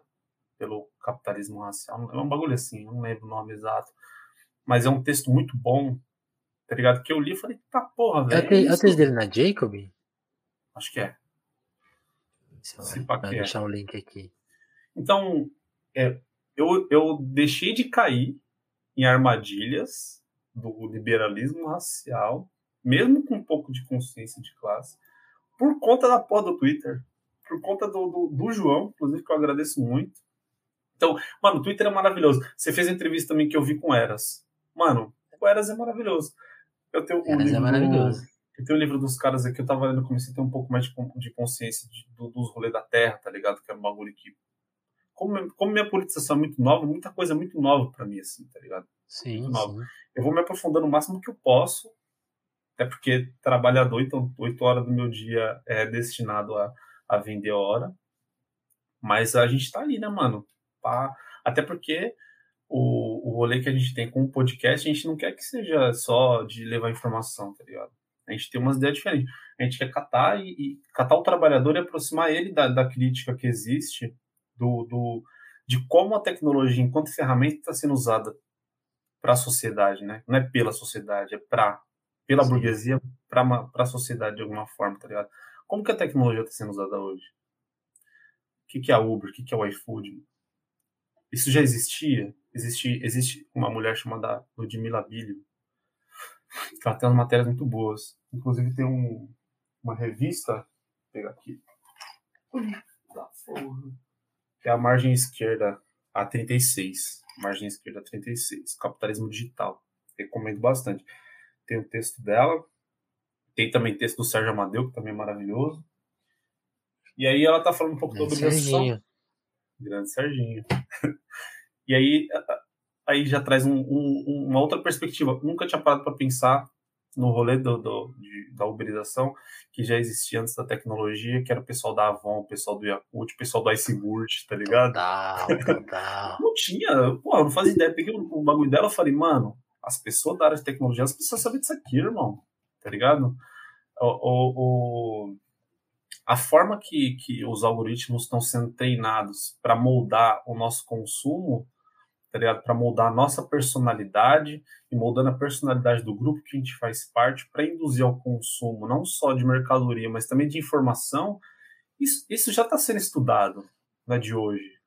pelo capitalismo racial. É um bagulho assim, não lembro o nome exato. Mas é um texto muito bom, tá ligado? Que eu li e falei, tá porra, velho. É, é o texto dele na Jacob? Acho que é. Se deixar é. o link aqui. Então, é, eu, eu deixei de cair em armadilhas do liberalismo racial, mesmo com um pouco de consciência de classe, por conta da porra do Twitter, por conta do, do, do João, inclusive, que eu agradeço muito. Então, mano, o Twitter é maravilhoso. Você fez a entrevista também que eu vi com Eras. Mano, o Eras é maravilhoso. Eu tenho Eras livro, é maravilhoso. Eu tenho o livro dos caras aqui, eu tava lendo, comecei a ter um pouco mais de, de consciência de, do, dos rolês da Terra, tá ligado? Que é um bagulho que como, como minha politização é muito nova, muita coisa é muito nova para mim, assim, tá ligado? Sim, sim, Eu vou me aprofundando o máximo que eu posso, até porque trabalhador, então oito horas do meu dia é destinado a, a vender hora. Mas a gente tá ali, né, mano? Pra, até porque o, o rolê que a gente tem com o podcast, a gente não quer que seja só de levar informação, tá ligado? A gente tem umas ideias diferentes. A gente quer catar e, e catar o trabalhador e aproximar ele da, da crítica que existe do, do, de como a tecnologia, enquanto ferramenta, está sendo usada para a sociedade, né? Não é pela sociedade, é para pela Sim. burguesia, para a sociedade de alguma forma, tá ligado? Como que a tecnologia está sendo usada hoje? O que, que é a Uber? O que, que é o iFood? Isso já existia? Existe, existe uma mulher chamada Ludmila Bilho, que ela tem umas matérias muito boas. Inclusive tem um, uma revista, vou pegar aqui, que é a Margem Esquerda A36. Margem Esquerda 36, Capitalismo Digital. Recomendo bastante. Tem o texto dela, tem também texto do Sérgio Amadeu, que também é maravilhoso. E aí ela tá falando um pouco sobre Serginho. Grande Serginho. e aí, aí já traz um, um, uma outra perspectiva. Nunca tinha parado para pensar no rolê do, do de, da uberização que já existia antes da tecnologia, que era o pessoal da Avon, o pessoal do Yakult, o pessoal do Iceburt, tá ligado? Total, total. não tinha, pô, eu não fazia ideia. Peguei o, o bagulho dela e falei, mano, as pessoas da área de tecnologia, elas precisam saber disso aqui, irmão, tá ligado? O, o, o a forma que, que os algoritmos estão sendo treinados para moldar o nosso consumo, tá? Para moldar a nossa personalidade e moldando a personalidade do grupo que a gente faz parte para induzir ao consumo, não só de mercadoria, mas também de informação, isso, isso já está sendo estudado na de hoje.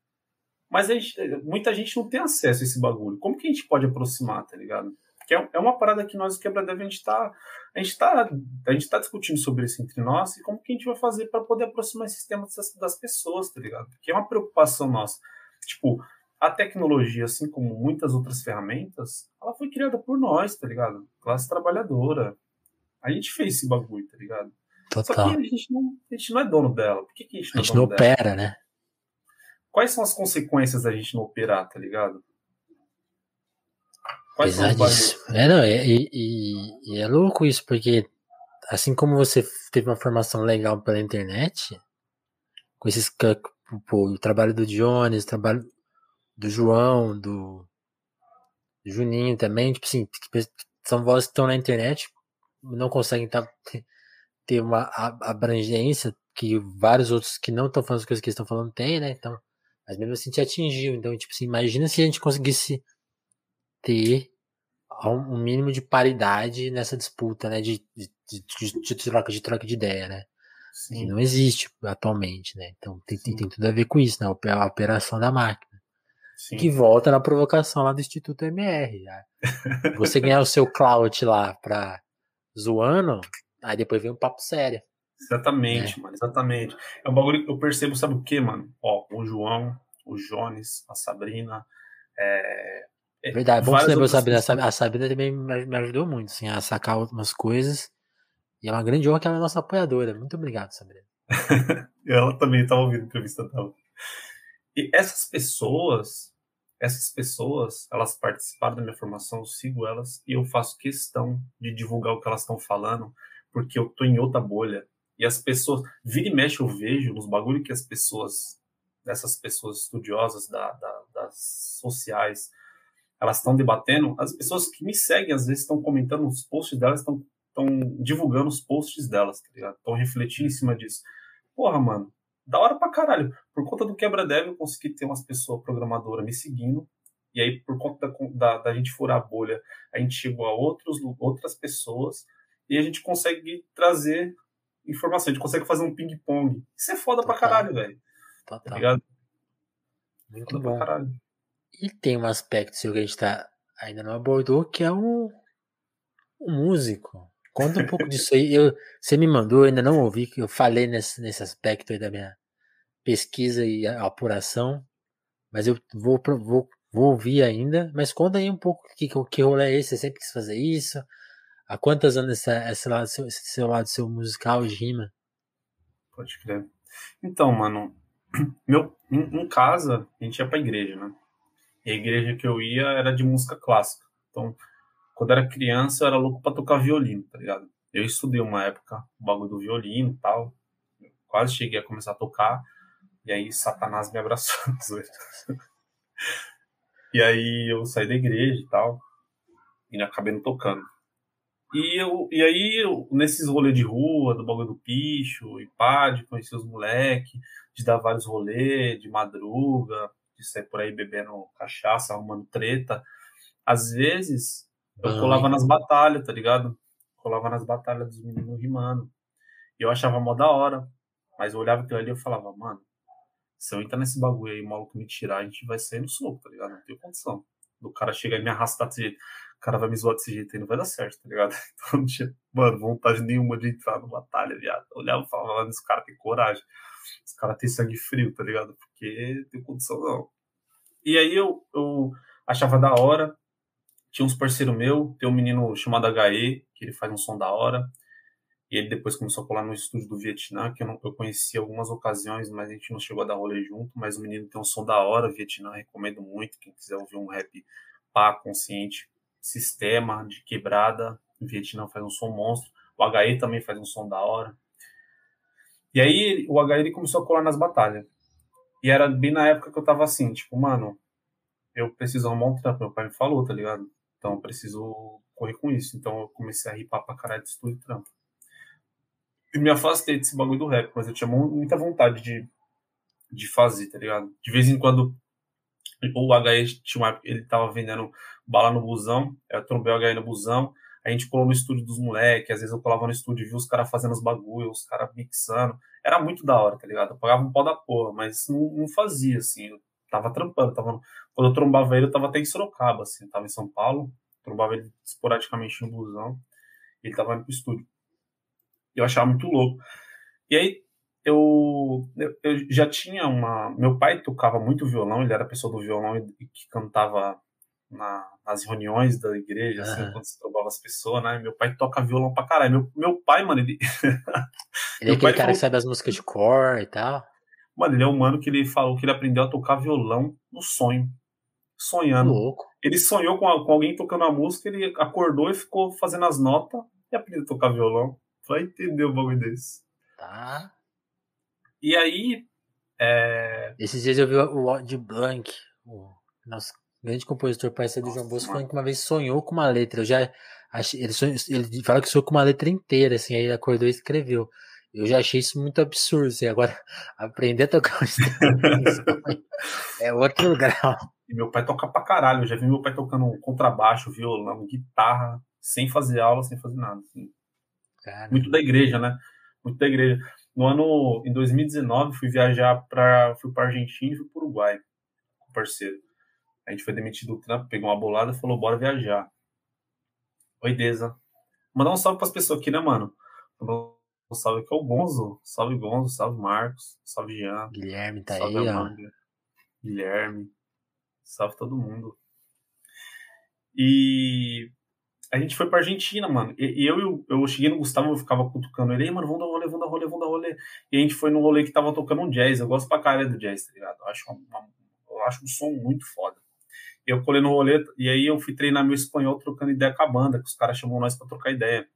Mas gente, muita gente não tem acesso a esse bagulho. Como que a gente pode aproximar, tá ligado? Que é, é uma parada que nós, o Quebra-Dev, a gente está a gente tá, a gente tá discutindo sobre isso entre nós e como que a gente vai fazer para poder aproximar esse sistema das, das pessoas, tá ligado? Que é uma preocupação nossa. Tipo, a tecnologia, assim como muitas outras ferramentas, ela foi criada por nós, tá ligado? Classe trabalhadora. A gente fez esse bagulho, tá ligado? Total. Só que a gente não, a gente não é dono dela. Por que, que a gente não, a gente é não opera, dela? né? Quais são as consequências da gente não operar, tá ligado? Quais Pesadíssimo. É, não, e, e, e, é louco isso, porque assim como você teve uma formação legal pela internet, com esses pô, o trabalho do Jones, o trabalho do João, do, do Juninho também, tipo assim, são vozes que estão na internet, não conseguem tá, ter uma abrangência que vários outros que não estão falando as coisas que eles estão falando têm, né? Então, mas mesmo assim te atingiu. Então, tipo assim, imagina se a gente conseguisse ter um mínimo de paridade nessa disputa, né? De, de, de, de troca, de troca de ideia, né? Sim. Que não existe atualmente, né? Então tem, tem, tem, tudo a ver com isso, né? A operação da máquina. Sim. Que volta na provocação lá do Instituto MR. Já. Você ganhar o seu cloud lá pra zoando, aí depois vem um papo sério. Exatamente, né? mano, exatamente. É um bagulho que eu percebo, sabe o que, mano? Ó, o João, o Jones, a Sabrina, é, é, Verdade, bom que você lembrou, Sabrina. A Sabrina também me ajudou muito, assim, a sacar algumas coisas. E é uma grande honra que ela é nossa apoiadora. Muito obrigado, Sabrina. ela também estava ouvindo a entrevista dela. E essas pessoas, essas pessoas, elas participaram da minha formação, eu sigo elas e eu faço questão de divulgar o que elas estão falando, porque eu tô em outra bolha. E as pessoas, vira e mexe eu vejo nos bagulho que as pessoas, dessas pessoas estudiosas da, da, das sociais, elas estão debatendo, as pessoas que me seguem às vezes estão comentando os posts delas, estão divulgando os posts delas, tá? Estão refletindo em cima disso. Porra, mano, da hora pra caralho. Por conta do quebra-dev, eu consegui ter umas pessoas programadoras me seguindo. E aí, por conta da, da, da, gente furar a bolha, a gente chegou a outros, outras pessoas e a gente consegue trazer informação. A gente consegue fazer um ping-pong. Isso é foda Total. pra caralho, velho. Tá ligado? Muito foda bom. pra caralho. E tem um aspecto seu que a gente tá, ainda não abordou, que é um, um músico. Conta um pouco disso aí. Eu, você me mandou, eu ainda não ouvi, que eu falei nesse, nesse aspecto aí da minha pesquisa e apuração, mas eu vou, vou, vou ouvir ainda. Mas conta aí um pouco que, que rolê é esse, você sempre quis fazer isso? Há quantos anos esse, lado, seu, esse seu lado seu musical de rima? Pode crer. Então, mano, meu, em, em casa, a gente ia pra igreja, né? E a igreja que eu ia era de música clássica. Então, quando era criança, eu era louco pra tocar violino, tá ligado? Eu estudei uma época o bagulho do violino e tal. Quase cheguei a começar a tocar. E aí Satanás me abraçou. e aí eu saí da igreja e tal. E acabei não tocando. E, eu, e aí, eu, nesses rolês de rua, do bagulho do picho, e pá, de conhecer os moleques, de dar vários rolês, de madruga, de sair por aí bebendo cachaça, arrumando treta. Às vezes, eu Ai. colava nas batalhas, tá ligado? Colava nas batalhas dos meninos rimando. E eu achava mó da hora. Mas eu olhava aquilo ali e eu falava, mano, Se eu entrar nesse bagulho aí, o maluco me tirar, a gente vai sair no soco, tá ligado? Não tem condição. O cara chega e me arrastar desse jeito, o cara vai me zoar desse jeito aí, não vai dar certo, tá ligado? Então não tinha, mano, vontade nenhuma de entrar na batalha, viado. Eu olhava e falava, esse cara tem coragem. Esse cara tem sangue frio, tá ligado? Porque tem condição não. E aí eu, eu achava da hora. Tinha uns parceiros meu, tem um menino chamado HE, que ele faz um som da hora. E ele depois começou a colar no estúdio do Vietnã, que eu, não, eu conheci algumas ocasiões, mas a gente não chegou a dar rolê junto. Mas o menino tem um som da hora, Vietnã, recomendo muito. Quem quiser ouvir um rap pá, consciente, sistema, de quebrada, o Vietnã faz um som monstro. O HE também faz um som da hora. E aí o HE ele começou a colar nas batalhas. E era bem na época que eu tava assim, tipo, mano, eu preciso arrumar um trampo. Meu pai me falou, tá ligado? Então eu preciso correr com isso. Então eu comecei a ripar pra caralho de estúdio e trampo. E me afastei desse bagulho do rap, mas eu tinha muita vontade de, de fazer, tá ligado? De vez em quando o HE tinha uma, ele tava vendendo bala no busão, eu trombei o HE no busão, a gente colou no estúdio dos moleques, às vezes eu colava no estúdio e via os caras fazendo os bagulhos, os caras mixando. Era muito da hora, tá ligado? Eu pagava um pau da porra, mas não, não fazia, assim. Eu tava trampando, tava... Quando eu trombava ele, eu tava até em Sorocaba, assim. Eu tava em São Paulo, trombava ele esporadicamente no busão, e ele tava indo pro estúdio. Eu achava muito louco. E aí, eu, eu, já tinha uma. Meu pai tocava muito violão, ele era pessoa do violão e que cantava na, nas reuniões da igreja, assim, uhum. quando se trombava as pessoas, né? Meu pai toca violão pra caralho. Meu, meu pai, mano, ele. ele é aquele cara falou... que sabe as músicas de cor e tal. Mano, ele é um mano que ele falou que ele aprendeu a tocar violão no sonho. Sonhando. Louco. Ele sonhou com, a, com alguém tocando a música, ele acordou e ficou fazendo as notas e aprendeu a tocar violão. Vai entender o bagulho desse. Tá. E aí. É... Esses dias eu vi o Odd Blank, o nosso grande compositor parceiro do João Bosco, falando que uma vez sonhou com uma letra. Eu já achei, ele, sonhou, ele fala que sonhou com uma letra inteira, assim, aí ele acordou e escreveu. Eu já achei isso muito absurdo, assim, agora aprender a tocar um instrumento é outro grau. E meu pai toca pra caralho, eu já vi meu pai tocando contrabaixo, violão, guitarra, sem fazer aula, sem fazer nada. Assim. Muito da igreja, né? Muito da igreja. No ano, em 2019, fui viajar para fui pra Argentina e fui pro Uruguai, com parceiro. A gente foi demitido do trampo, pegou uma bolada e falou, bora viajar. Oi, Deza. Mandar um salve pras pessoas aqui, né, mano? Mandar um salve aqui ao Gonzo. Salve, Gonzo. Salve, Marcos. Salve, Jean. Guilherme tá salve aí, Amanda. ó. Guilherme. Salve todo mundo. E a gente foi pra Argentina, mano. E, eu, eu, cheguei no Gustavo, eu ficava cutucando ele, mano, vamos dar rolê, vamos dar rolê, vamos dar rolê. E a gente foi num rolê que tava tocando um jazz. Eu gosto pra caralho do jazz, tá ligado? Eu acho, uma, eu acho um som muito foda eu colei no rolê, e aí eu fui treinar meu espanhol trocando ideia com a banda, que os caras chamam nós pra trocar ideia.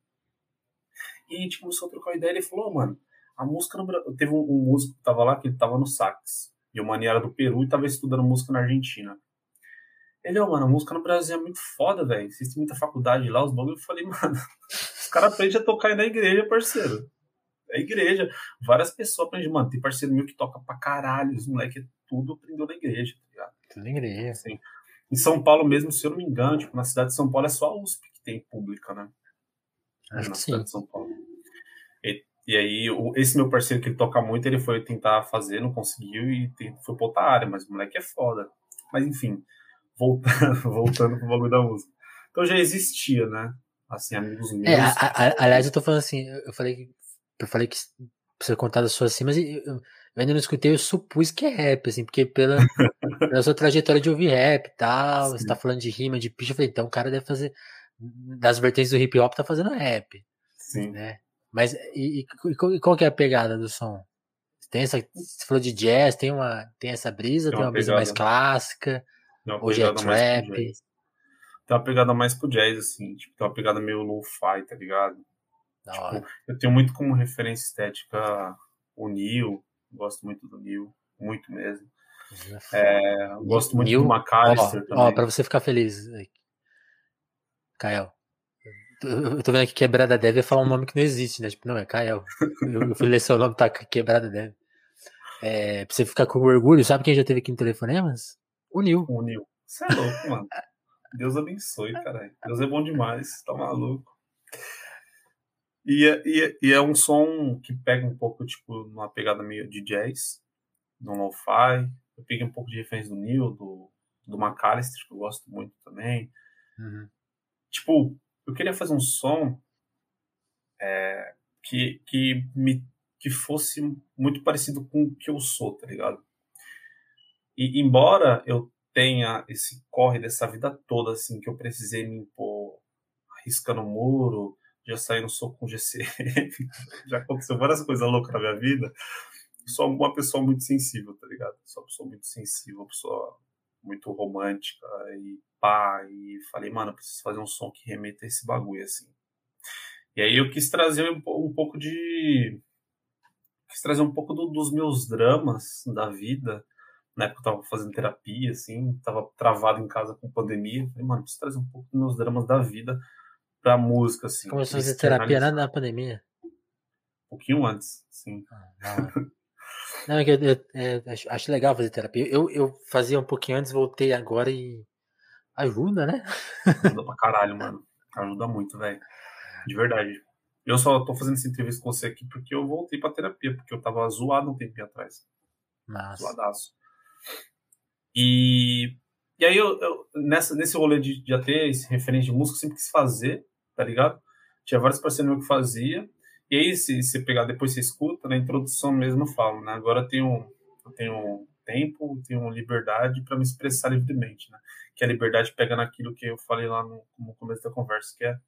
E a gente começou a trocar ideia, e ele falou, oh, mano, a música no Brasil... Teve um, um, músico que tava lá, que ele tava no sax, e o mano era do Peru e tava estudando música na Argentina. Ele, oh, mano, a música no Brasil é muito foda, velho, têm muita faculdade lá, os bagulhos. Eu falei, mano, os caras aprendem a tocar aí na igreja, parceiro. É igreja. Várias pessoas aprendem, mano, tem parceiro meu que toca pra caralho, os moleques tudo aprendeu na igreja, tá ligado? Tudo na igreja. Assim, em São Paulo mesmo, se eu não me engano, tipo, na cidade de São Paulo é só a USP que tem pública, né? Acho na que cidade sim. de São Paulo. E, e aí, o, esse meu parceiro que ele toca muito, ele foi tentar fazer, não conseguiu e tem, foi pra outra área, mas o moleque é foda. Mas enfim, voltando, voltando pro bagulho da música. Então já existia, né? Assim, amigos meus. É, a, a, aliás, eu tô falando assim, eu falei que eu falei que você contar da sua assim, mas eu, eu ainda não escutei, eu supus que é rap, assim, porque pela, pela sua trajetória de ouvir rap e tal, Sim. você tá falando de rima, de pitch, eu falei, então o cara deve fazer, das vertentes do hip hop, tá fazendo rap. Sim. Né? Mas, e, e, qual que é a pegada do som? Tem essa, você falou de jazz, tem uma, tem essa brisa, tem uma, tem uma brisa mais clássica, hoje é trap. Tem uma pegada mais pro jazz, assim, tipo, tem uma pegada meio lo-fi, tá ligado? Tipo, eu tenho muito como referência estética o Neil, gosto muito do Neil, muito mesmo. É, gosto muito Neil, do McAllister ó, também. Ó, pra você ficar feliz, Kael. Eu tô vendo aqui Quebrada Deve falar um nome que não existe, né? Tipo, não, é Kael. Eu, eu fui ler seu nome, tá Quebrada Deve. É, pra você ficar com orgulho, sabe quem já teve aqui no Telefonemas? O Nil. O Nil. Você é louco, mano. Deus abençoe, caralho. Deus é bom demais, tá maluco. E é, e, é, e é um som que pega um pouco, tipo, uma pegada meio de jazz. no lo-fi. Eu peguei um pouco de referência do Neil, do, do McAllister, que eu gosto muito também. Uhum. Tipo, eu queria fazer um som é, que, que, me, que fosse muito parecido com o que eu sou, tá ligado? E embora eu tenha esse corre dessa vida toda, assim, que eu precisei me impor arriscando o muro, já saí no soco com GC, já aconteceu várias coisas loucas na minha vida, sou uma pessoa muito sensível, tá ligado? Sou uma pessoa muito sensível, uma pessoa muito romântica e pá, e falei, mano, eu preciso fazer um som que remeta a esse bagulho, assim. E aí eu quis trazer um, um pouco de... quis trazer um pouco do, dos meus dramas da vida, na época eu tava fazendo terapia, assim, tava travado em casa com pandemia, falei, mano, preciso trazer um pouco dos meus dramas da vida pra música, assim. Começou a fazer terapia na, na pandemia? Um pouquinho antes, sim. Ah, não, é eu, eu, eu, acho legal fazer terapia. Eu, eu fazia um pouquinho antes, voltei agora e ajuda, né? Ajuda pra caralho, mano. Ajuda muito, velho. De verdade. Eu só tô fazendo essa entrevista com você aqui porque eu voltei pra terapia, porque eu tava zoado um tempinho atrás. Nossa. Zoadaço. E, e aí eu, eu, nessa, nesse rolê de já ter esse referente de música, eu sempre quis fazer, tá ligado? Tinha vários parceiros meus que fazia. E aí, se você pegar depois você escuta, na introdução mesmo eu falo, né? Agora eu tenho, eu tenho tempo, tenho liberdade para me expressar livremente, né? Que a liberdade pega naquilo que eu falei lá no, no começo da conversa, que é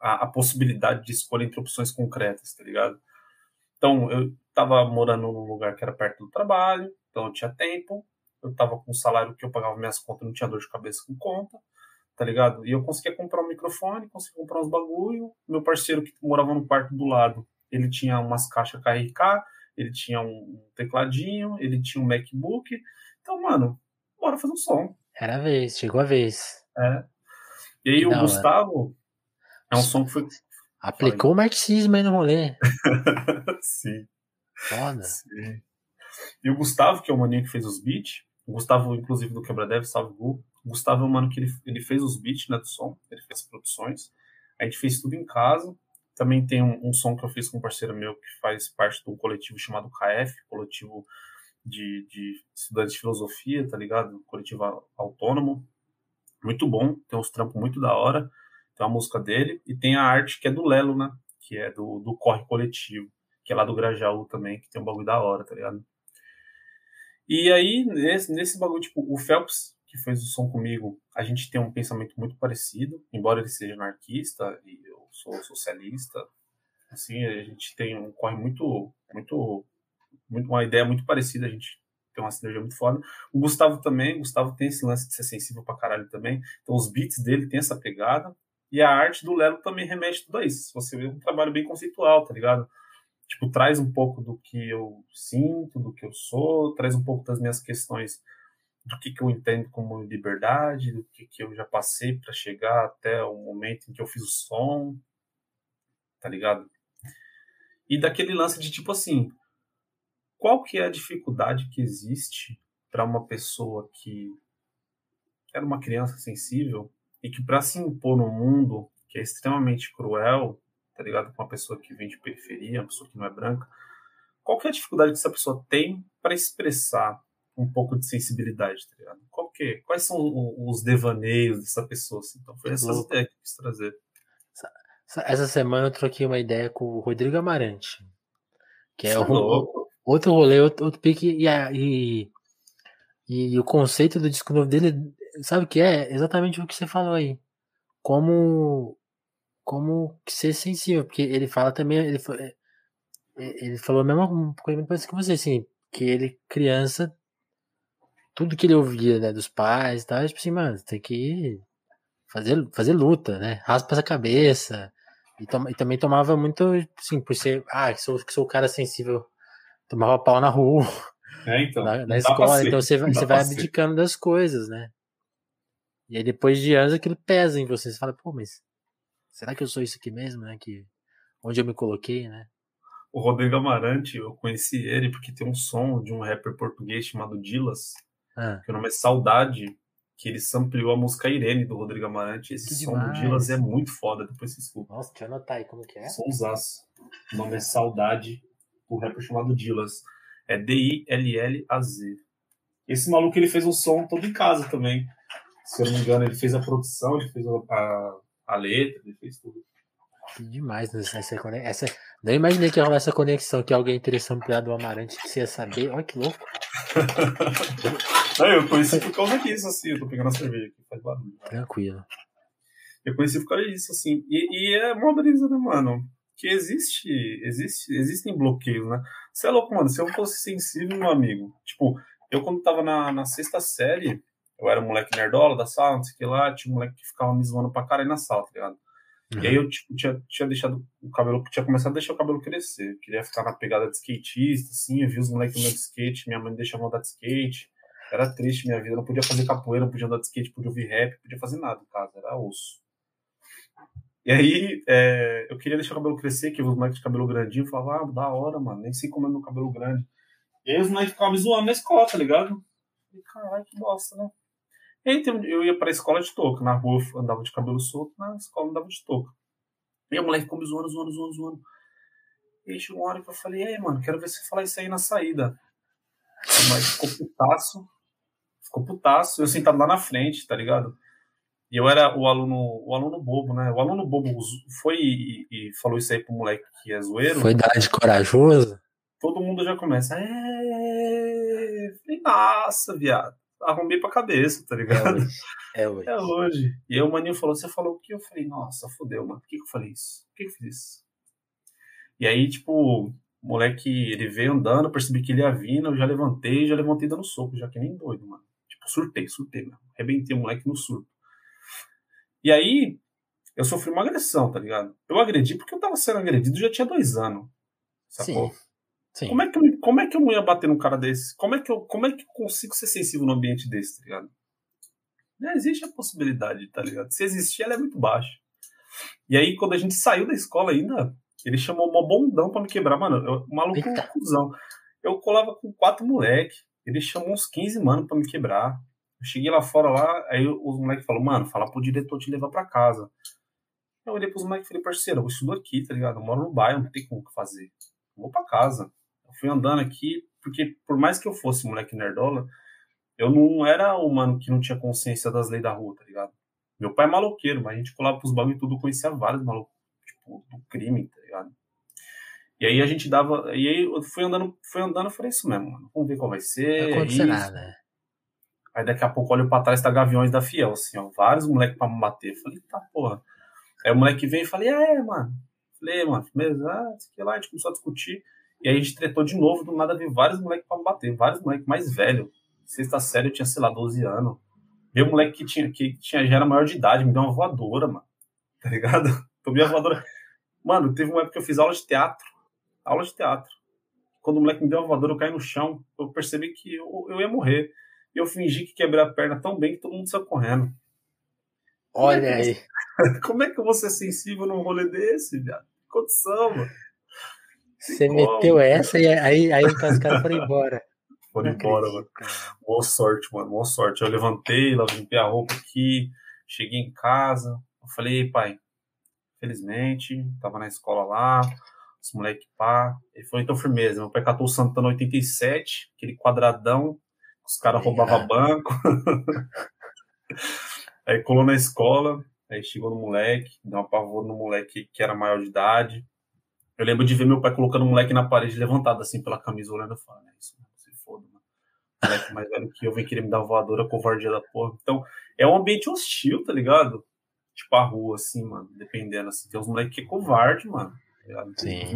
a, a, possibilidade de escolha entre opções concretas, tá ligado? Então, eu tava morando num lugar que era perto do trabalho, então eu tinha tempo, eu tava com um salário que eu pagava minhas contas, não tinha dor de cabeça com conta, tá ligado? E eu conseguia comprar um microfone, conseguia comprar uns bagulho. Meu parceiro que morava no quarto do lado, ele tinha umas caixas KRK, ele tinha um tecladinho, ele tinha um MacBook. Então, mano, bora fazer um som. Era a vez, chegou a vez. É. E aí que o Gustavo é um som que foi. Aplicou o marxismo aí no rolê. Sim. Foda. Sim. E o Gustavo, que é o maninho que fez os beats, o Gustavo, inclusive, do Quebradev, salve Gu. O Gustavo é um mano que ele, ele fez os beats né, do som, ele fez as produções. A gente fez tudo em casa. Também tem um, um som que eu fiz com um parceiro meu que faz parte de um coletivo chamado KF, coletivo de, de estudantes de filosofia, tá ligado? Coletivo autônomo. Muito bom, tem uns trampos muito da hora. Tem uma música dele e tem a arte que é do Lelo, né? Que é do, do Corre Coletivo, que é lá do Grajaú também, que tem um bagulho da hora, tá ligado? E aí, nesse, nesse bagulho, tipo, o Phelps, que fez o som comigo, a gente tem um pensamento muito parecido, embora ele seja anarquista e eu sou socialista, assim, a gente tem um corre muito, muito, muito uma ideia muito parecida, a gente tem uma sinergia muito foda. O Gustavo também, o Gustavo tem esse lance de ser sensível pra caralho também, então os beats dele tem essa pegada, e a arte do Lelo também remete tudo a isso. Você vê um trabalho bem conceitual, tá ligado? tipo, traz um pouco do que eu sinto, do que eu sou, traz um pouco das minhas questões do que, que eu entendo como liberdade, do que, que eu já passei para chegar até o momento em que eu fiz o som, tá ligado? E daquele lance de tipo assim, qual que é a dificuldade que existe para uma pessoa que era uma criança sensível e que para se impor no mundo que é extremamente cruel, tá ligado? Com uma pessoa que vem de periferia, uma pessoa que não é branca. Qual que é a dificuldade que essa pessoa tem para expressar um pouco de sensibilidade, tá ligado? Qual que, é? quais são os devaneios dessa pessoa? Assim? Então foi essas ideias que eu quis trazer. Essa semana eu troquei uma ideia com o Rodrigo Amarante, que é, é o, outro rolê, outro, outro pique, e, e, e, o conceito do disco novo dele, sabe o que é? Exatamente o que você falou aí. Como como ser sensível, porque ele fala também, ele, é, é, ele falou a mesma coisa que você, assim, que ele, criança, tudo que ele ouvia, né, dos pais e tal, tipo assim, mano, tem que fazer, fazer luta, né, raspa essa cabeça, e, e também tomava muito, assim, por ser, ah, que sou, que sou o cara sensível, tomava pau na rua, é, então, na, na escola, então você, você vai abdicando das coisas, né, e aí depois de anos aquilo pesa em você, você fala, pô, mas será que eu sou isso aqui mesmo, né? Que, onde eu me coloquei, né? O Rodrigo Amarante, eu conheci ele porque tem um som de um rapper português chamado Dilas, ah. que o nome é Saudade, que ele sampleou a música Irene do Rodrigo Amarante. Esse que som demais. do Dilas é muito foda, depois você escuta. Nossa, deixa eu anotar aí como que é. Sonsaço. O nome é Saudade, o rapper chamado Dilas. É D-I-L-L-A-Z. Esse maluco ele fez o som todo em casa também. Se eu não me engano, ele fez a produção, ele fez a, a letra, ele fez tudo. Que demais né? essa, essa Não imaginei que ia rolar essa conexão, que alguém interessante ampliar do Amarante que você ia saber. Olha que louco. Não, eu conheci por causa disso, assim. Eu tô pegando a cerveja aqui, faz barulho. Tranquilo. Eu conheci por causa disso, assim. E, e é uma brisa, né, mano? Que existe, existe, existem bloqueios, né? Você é louco, mano. Se eu fosse sensível, meu amigo. Tipo, eu quando tava na, na sexta série, eu era um moleque nerdola da sala, não sei o que lá, tinha um moleque que ficava me zoando pra caralho na sala, tá ligado? Uhum. E aí eu tipo, tinha, tinha deixado o cabelo, tinha começado a deixar o cabelo crescer. Eu queria ficar na pegada de skatista, assim, eu vi os moleques andando de skate, minha mãe deixava andar de skate. Era triste minha vida, não podia fazer capoeira, não podia andar de skate, podia ouvir rap, não podia fazer nada em casa, era osso. E aí, é, eu queria deixar o cabelo crescer, que os moleques de cabelo grandinho falavam, ah, da hora, mano, nem sei como é meu cabelo grande. E aí os moleques ficavam me zoando na escola, tá ligado? E caralho, que bosta, né? E aí eu ia pra escola de touca, na rua eu andava de cabelo solto, na escola andava de touca. E a moleque ficou me zoando, zoando, zoando, zoando. E aí chegou uma hora que eu falei, ei, mano, quero ver você falar isso aí na saída. Mas ficou putaço, ficou putaço, eu sentado lá na frente, tá ligado? E eu era o aluno, o aluno bobo, né? O aluno bobo foi e, e falou isso aí pro moleque que é zoeiro. Foi dar de corajoso? Todo mundo já começa. É... Falei, nossa, viado. Arrumei pra cabeça, tá ligado? É hoje. É hoje. É hoje. E aí o maninho falou: Você falou o que? Eu falei: Nossa, fodeu, mano. Por que, que eu falei isso? Por que, que eu fiz isso? E aí, tipo, o moleque, ele veio andando, percebi que ele ia vindo, eu já levantei, já levantei dando soco, já que nem doido, mano. Surtei, surtei, mano. Arrebentei o moleque no surto. E aí, eu sofri uma agressão, tá ligado? Eu agredi porque eu tava sendo agredido já tinha dois anos. Sacou? Sim. Sim. Como, é que eu, como é que eu não ia bater num cara desse? Como é que eu, como é que eu consigo ser sensível num ambiente desse, tá ligado? Não existe a possibilidade, tá ligado? Se existir, ela é muito baixa. E aí, quando a gente saiu da escola ainda, ele chamou uma bondão pra me quebrar. Mano, eu, o maluco é um cuzão. Eu colava com quatro moleque. Ele chamou uns 15 mano pra me quebrar. Eu cheguei lá fora lá, aí os moleques falaram, mano, fala pro diretor te levar pra casa. Eu olhei pros moleques e falei, parceiro, eu estudo aqui, tá ligado? Eu moro no bairro, não tem como fazer. Eu vou pra casa. Eu fui andando aqui, porque por mais que eu fosse moleque nerdola, eu não era o mano que não tinha consciência das leis da rua, tá ligado? Meu pai é maloqueiro, mas a gente colava pros bagulho e tudo, conhecia vários malucos, tipo, do crime, tá ligado? E aí a gente dava. E aí eu fui andando, fui andando, eu falei isso mesmo, mano. Vamos ver qual vai ser. Não aconteceu nada. Aí daqui a pouco olho pra trás, tá Gaviões da Fiel, assim, ó. Vários moleques pra me bater. falei, tá, porra. Aí o moleque veio e falei, é, mano. Falei, mano, beleza, ah, que lá, a gente começou a discutir. E aí a gente tretou de novo, do nada veio vários moleques pra me bater, vários moleques mais velhos. Sexta série eu tinha, sei lá, 12 anos. Meu moleque que tinha, que tinha, já era maior de idade, me deu uma voadora, mano. Tá ligado? Tomei a voadora. Mano, teve uma época que eu fiz aula de teatro. Aula de teatro. Quando o moleque me deu uma voadora, eu caí no chão. Eu percebi que eu, eu ia morrer. E eu fingi que quebrei a perna tão bem que todo mundo saiu correndo. Olha é aí. Como é que eu vou ser sensível num rolê desse, viado? Que condição, mano. Você meteu essa e aí, aí os caras foram embora. Foram embora, acredito, mano. Boa sorte, mano. Boa sorte. Eu levantei, limpei a roupa aqui, cheguei em casa. Eu falei, pai, felizmente, tava na escola lá, os moleques pá. Ele falou, então firmeza. Meu pai catou o Santana 87, aquele quadradão, os caras roubavam banco. aí colou na escola, aí chegou no moleque, deu uma pavor no moleque que era maior de idade. Eu lembro de ver meu pai colocando o moleque na parede levantado assim pela camisa, olhando e falando, é isso, mano, se foda, mano. O moleque mais velho que eu vem querer me dar voadora, covardia da porra. Então, é um ambiente hostil, tá ligado? Tipo a rua, assim, mano, dependendo, assim. Tem uns moleques que é covarde, mano. Tá Sim.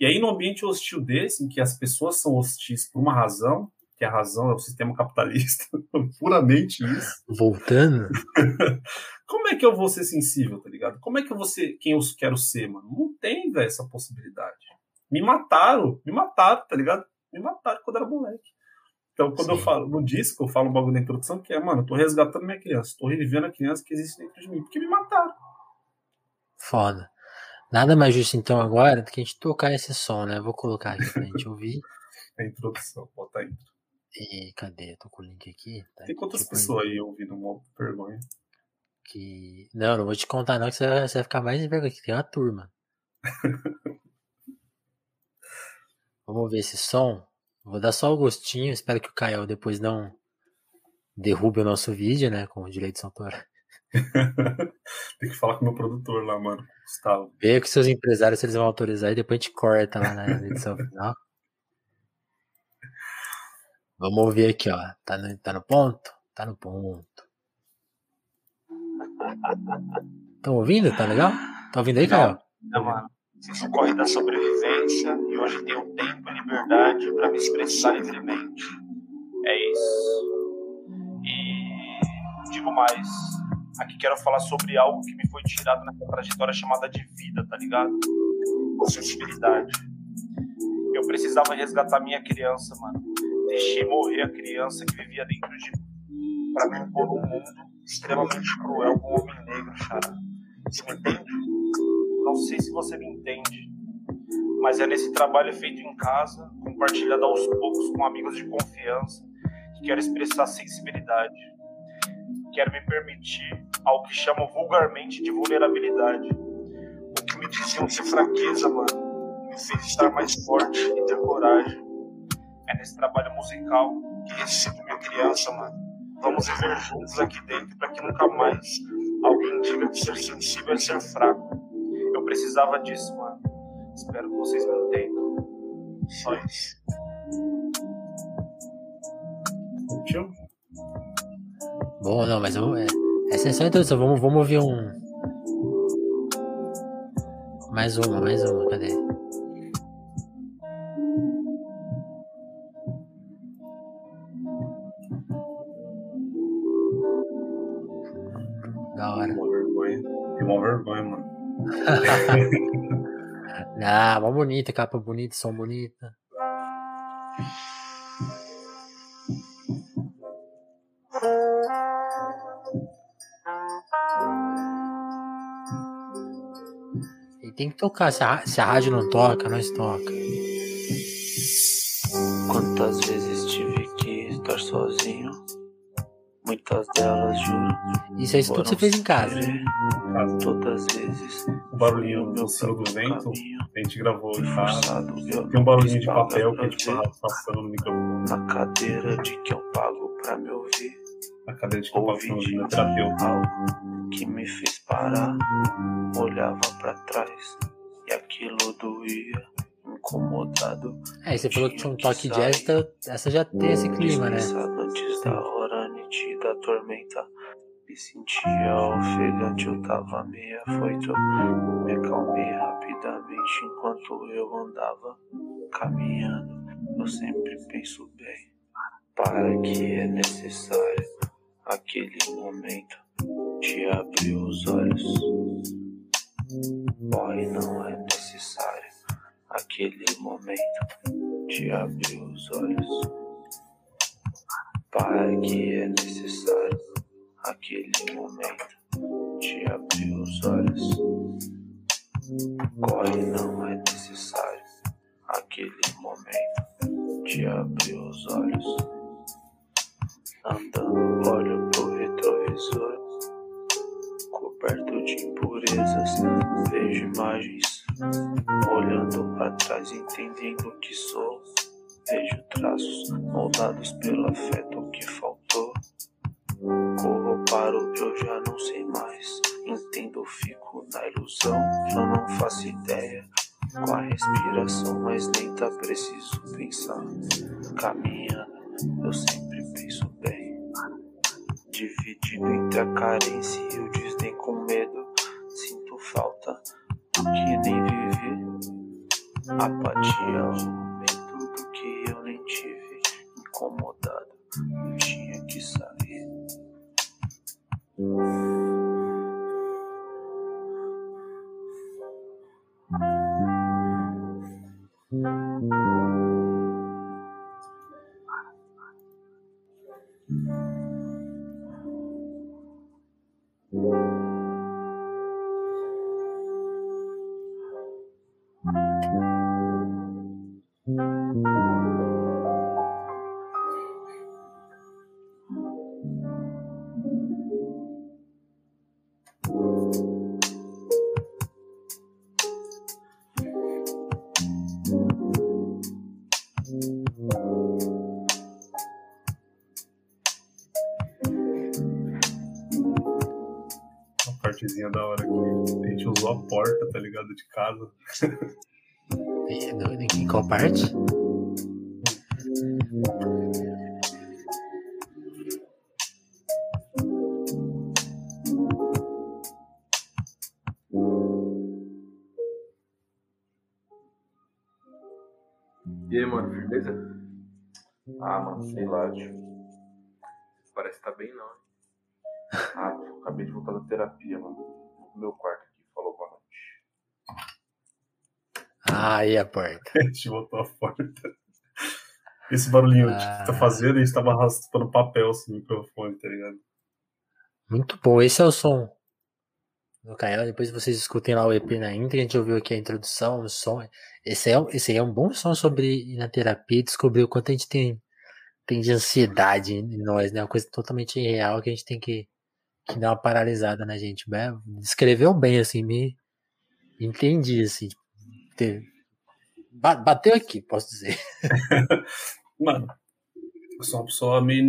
E aí, num ambiente hostil desse, em que as pessoas são hostis por uma razão, que a razão é o sistema capitalista, puramente isso. Voltando? Como é que eu vou ser sensível, tá ligado? Como é que eu vou ser quem eu quero ser, mano? Não tem, velho, essa possibilidade. Me mataram, me mataram, tá ligado? Me mataram quando era moleque. Então, quando Sim. eu falo no disco, eu falo um bagulho na introdução que é, mano, eu tô resgatando minha criança, tô revivendo a criança que existe dentro de mim, porque me mataram. Foda. Nada mais justo então agora do que a gente tocar esse som, né? Vou colocar aqui pra gente ouvir. a introdução, bota a intro. E cadê? Eu tô com o link aqui. Tá Tem quantas tipo pessoas aí ouvindo uma vergonha? Que. Não, não vou te contar, não, que você vai, você vai ficar mais em vergonha. Que tem uma turma. Vamos ver esse som. Vou dar só o gostinho. Espero que o Caio depois não derrube o nosso vídeo, né? Com o direito de autor. Tem que falar com o meu produtor lá, mano. Gustavo. Vê com seus empresários se eles vão autorizar e depois a gente corta lá na edição final. Vamos ouvir aqui, ó. Tá no, tá no ponto? Tá no ponto. Estão ouvindo? Tá legal? Tá ouvindo aí, Caio? Não, mano. Fiz o corre da sobrevivência e hoje tenho tempo e liberdade para me expressar livremente. É isso. E digo mais. Aqui quero falar sobre algo que me foi tirado nessa trajetória chamada de vida, tá ligado? Sensibilidade. Eu precisava resgatar minha criança, mano. Deixei morrer a criança que vivia dentro de mim pra me impor um mundo extremamente cruel com o homem negro, Xará. Você me entende? Não sei se você me entende, mas é nesse trabalho feito em casa, compartilhado aos poucos com amigos de confiança, que quero expressar sensibilidade. Quero me permitir ao que chamam vulgarmente de vulnerabilidade. O que me diziam ser fraqueza, mano, me fez estar mais forte e ter coragem. É nesse trabalho musical que ressuscito minha criança, mano. Vamos viver juntos aqui dentro para que nunca mais alguém diga que ser sensível é ser fraco. Eu precisava disso, mano. Espero que vocês me entendam. Só isso. Curtiu? Bom, não, mas eu, é, essa é só a introdução. Vamos, vamos ouvir um. Mais uma, mais uma, cadê? Da hora. Uma vergonha. Tem uma vergonha, mano. Ah, mó bonita, capa bonita, som bonita. tem que tocar. Se a, se a rádio não toca, nós toca. Quantas vezes tive que estar sozinho? Muitas delas juro. Isso aí tudo você fez em casa. Caso Todas vezes. o barulhinho do sino do vento, a gente gravou em casa. Tem um barulhinho de papel que a gente passando no microfone. Na cadeira de que eu pago pra me ouvir. Na cadeira de que eu Ouvi passo de no terapeuta. algo que me fez parar. Olhava pra trás e aquilo doía. Incomodado. É, você falou que tinha um toque jazz, então essa já tem esse clima, né? Antes da hora nítida tormenta. Me sentia ofegante, eu tava meio afoito. Me acalmei rapidamente enquanto eu andava caminhando. Eu sempre penso bem. Para que é necessário aquele momento de abrir os olhos. Boy, não é necessário aquele momento de abrir os olhos. Para que é necessário aquele momento de abrir os olhos. Corre, não é necessário aquele momento de abrir os olhos. Para trás, entendendo que sou. Vejo traços moldados pelo afeto casa. Em qual parte? Aí a porta. A gente voltou a porta. Esse barulhinho ah. que tá fazendo, a gente tava arrastando papel assim, no microfone, tá ligado? Muito bom, esse é o som do Kael. Depois vocês escutem lá o EP na intro, a gente ouviu aqui a introdução, o som. Esse é, esse é um bom som sobre ir na terapia e descobrir o quanto a gente tem, tem de ansiedade em nós, né? Uma coisa totalmente irreal que a gente tem que, que dar uma paralisada na gente. Descreveu bem, assim, me entendi, assim. Ter, bateu aqui, posso dizer. Mano, eu sou uma pessoa meio,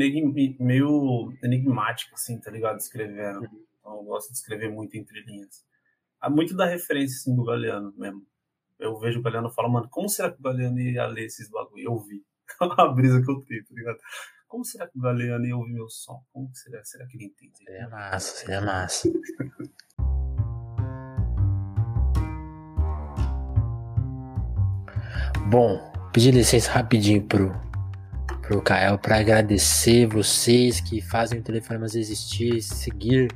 meio enigmática, assim, tá ligado? Escrevendo. Então eu gosto de escrever muito entre linhas. Há muito da referência, assim, do Galeano mesmo eu vejo o Galeano e falo, mano, como será que o Galeano ia ler esses bagulho? Eu vi. a brisa que eu tenho, tá ligado? Como será que o Galeano ia ouvir meu som? Como será? Será que ele entende? Seria massa, seria massa. Bom, pedir licença rapidinho pro, pro Kael para agradecer vocês que fazem o Telefonemas existir, seguir,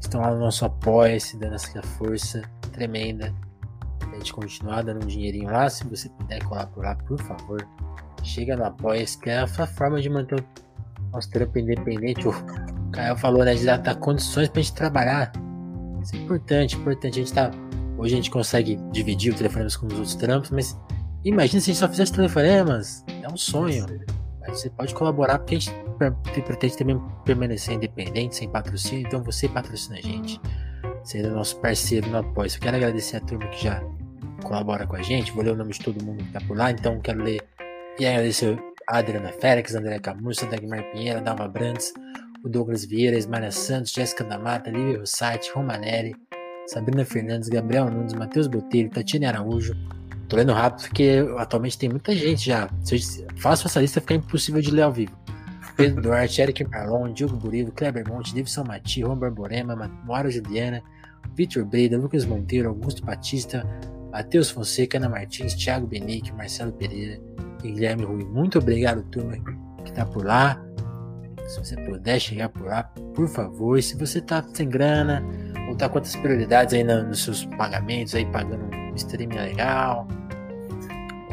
estão lá no nosso apoio, se dando essa força tremenda a gente continuar dando um dinheirinho lá. Se você puder colar por lá, por favor, chega no Apoia-se, que é a forma de manter o nosso trampo independente. O Caio falou, né, de dar, dar condições pra gente trabalhar. Isso é importante, importante. A gente tá. Hoje a gente consegue dividir o telefonema com os outros trampos, mas imagina se a gente só fizesse telefonemas. É um sonho. Mas você pode colaborar porque a gente pretende também permanecer independente, sem patrocínio. Então você patrocina a gente. Seja nosso parceiro no apoio. Eu quero agradecer a turma que já colabora com a gente. Vou ler o nome de todo mundo que tá por lá, então quero ler e agradecer a Adriana Félix, André Camurça, Dagmar Pinheira, Dalma Brandes, o Douglas Vieira, Ismaria Santos, Jéssica da Mata, Lívia Rossati, Romanelli, Sabrina Fernandes, Gabriel Nunes, Matheus Botelho, Tatiana Araújo. Tô lendo rápido porque atualmente tem muita gente já. Se eu faço essa lista, fica impossível de ler ao vivo. Pedro Duarte, Eric Marlon, Diogo Burilo, Kleber Monte, Davidson Mati, Ron Barborema, Moara Juliana, Vitor Breda, Lucas Monteiro, Augusto Batista, Matheus Fonseca, Ana Martins, Thiago Benique, Marcelo Pereira e Guilherme Rui. Muito obrigado, turma, que está por lá. Se você puder chegar por lá, por favor. E se você está sem grana, ou está com outras prioridades aí nos seus pagamentos, aí pagando um streaming legal,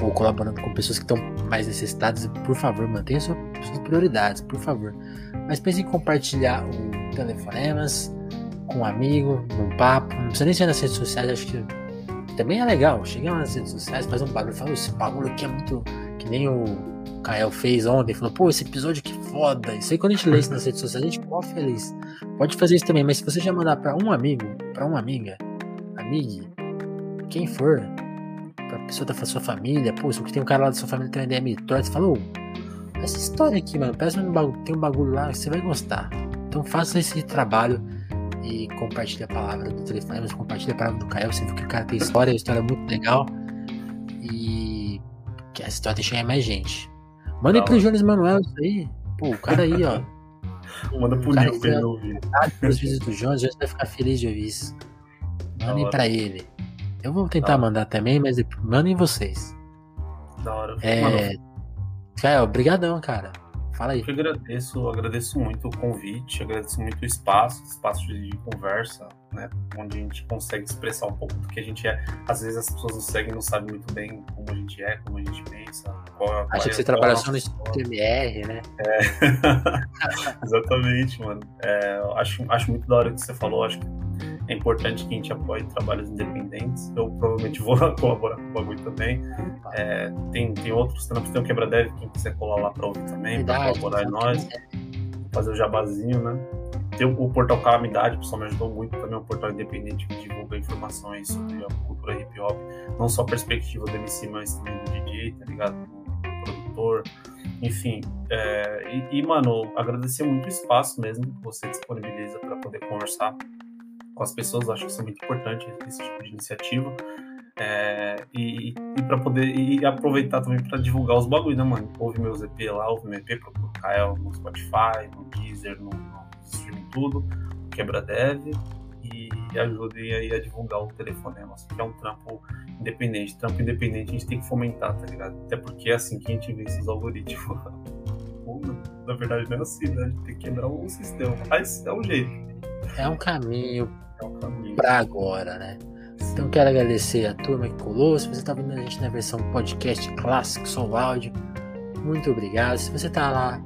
ou colaborando com pessoas que estão mais necessitadas, por favor, mantenha suas, suas prioridades, por favor. Mas pense em compartilhar o telefonemas com um amigo, num papo. Não precisa nem ser nas redes sociais, acho que também é legal. Chega nas redes sociais, faz um barulho, fala, esse bagulho aqui é muito. Que nem o Kael fez ontem, falou, pô, esse episódio que foda. Isso aí quando a gente lê isso nas redes sociais, a gente fica feliz. Pode fazer isso também, mas se você já mandar pra um amigo, pra uma amiga, amiga, quem for, pra pessoa da sua família, pô, se tem um cara lá da sua família que tem uma ideia meio torta, você fala, ô, essa história aqui, mano, parece um bagulho, tem um bagulho lá que você vai gostar. Então faça esse trabalho e compartilha a palavra do telefone, mas compartilha a palavra do Caio. Você viu que o cara tem história, a história é muito legal. E que essa história deixa mais gente. Manda aí pro Jones Manuel isso aí. Pô, o cara aí, ó. Manda pro Nil pra ele ouvir. Os vídeos do Jones, o Jones vai ficar feliz de ouvir isso. Mandem pra ele. Eu vou tentar mandar também, mas mandem vocês. Da hora. É. Caio, obrigadão, cara. Fala aí. Eu agradeço, agradeço muito o convite, agradeço muito o espaço, espaço de, conversa, né? Onde a gente consegue expressar um pouco do que a gente é. Às vezes as pessoas nos seguem e não sabem muito bem como a gente é, como a gente pensa. Qual, é, que você trabalha só no TMR, né? É. Exatamente, mano. É, acho, acho muito da hora que você falou, acho que é importante que a gente apoie trabalhos independentes. Eu provavelmente vou colaborar com o bagulho também. É, tem, tem outros trampos, tem o Quebra-Dev, quem quiser colar lá para ouvir também, para colaborar em nós. Fazer o jabazinho, né? Tem o, portal Calamidade, o pessoal me ajudou muito também, é um portal independente que divulga informações sobre a cultura hip hop, não só a perspectiva do MC, mas também do DJ, tá ligado? Do produtor, enfim. É, e, e, mano, agradecer muito o espaço mesmo que você disponibiliza para poder conversar com as pessoas, acho que isso é muito importante, esse tipo de iniciativa. É, e, e para poder e aproveitar também para divulgar os bagulho, né, mano? Ouve meus EP lá, ouve meu EP, procura Kael no Spotify, no Deezer, no, streaming tudo, Quebra Dev e ajudem aí a divulgar o telefonema, que é um trampo independente. Trampo independente a gente tem que fomentar, tá ligado? Até porque é assim que a gente vê esses algoritmos. Na verdade não é assim, né? A gente tem que quebrar o sistema. Mas é um jeito. É um caminho, é um caminho. pra agora, né? Então quero agradecer a turma que colou. Se você está vendo a gente na versão podcast clássico, só o áudio, muito obrigado. Se você está lá,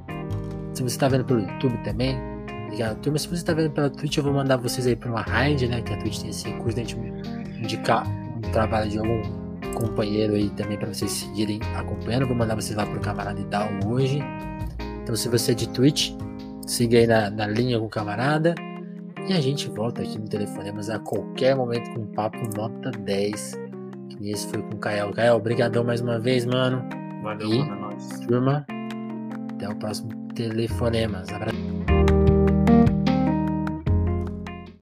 se você está vendo pelo YouTube também, obrigado turma. Se você está vendo pela Twitch, eu vou mandar vocês aí para uma raid, né? Que a Twitch tem esse recurso de gente indicar um trabalho de algum companheiro aí também para vocês seguirem acompanhando. vou mandar vocês lá pro camarada Idal hoje. Então se você é de Twitch, siga aí na, na linha com o camarada. E a gente volta aqui no Telefonemas a qualquer momento com um papo nota 10. Que esse foi com o Kael. Kael, obrigadão mais uma vez, mano. Valeu, e, mano, é nóis. Turma, até o próximo Telefonemas. Abraço.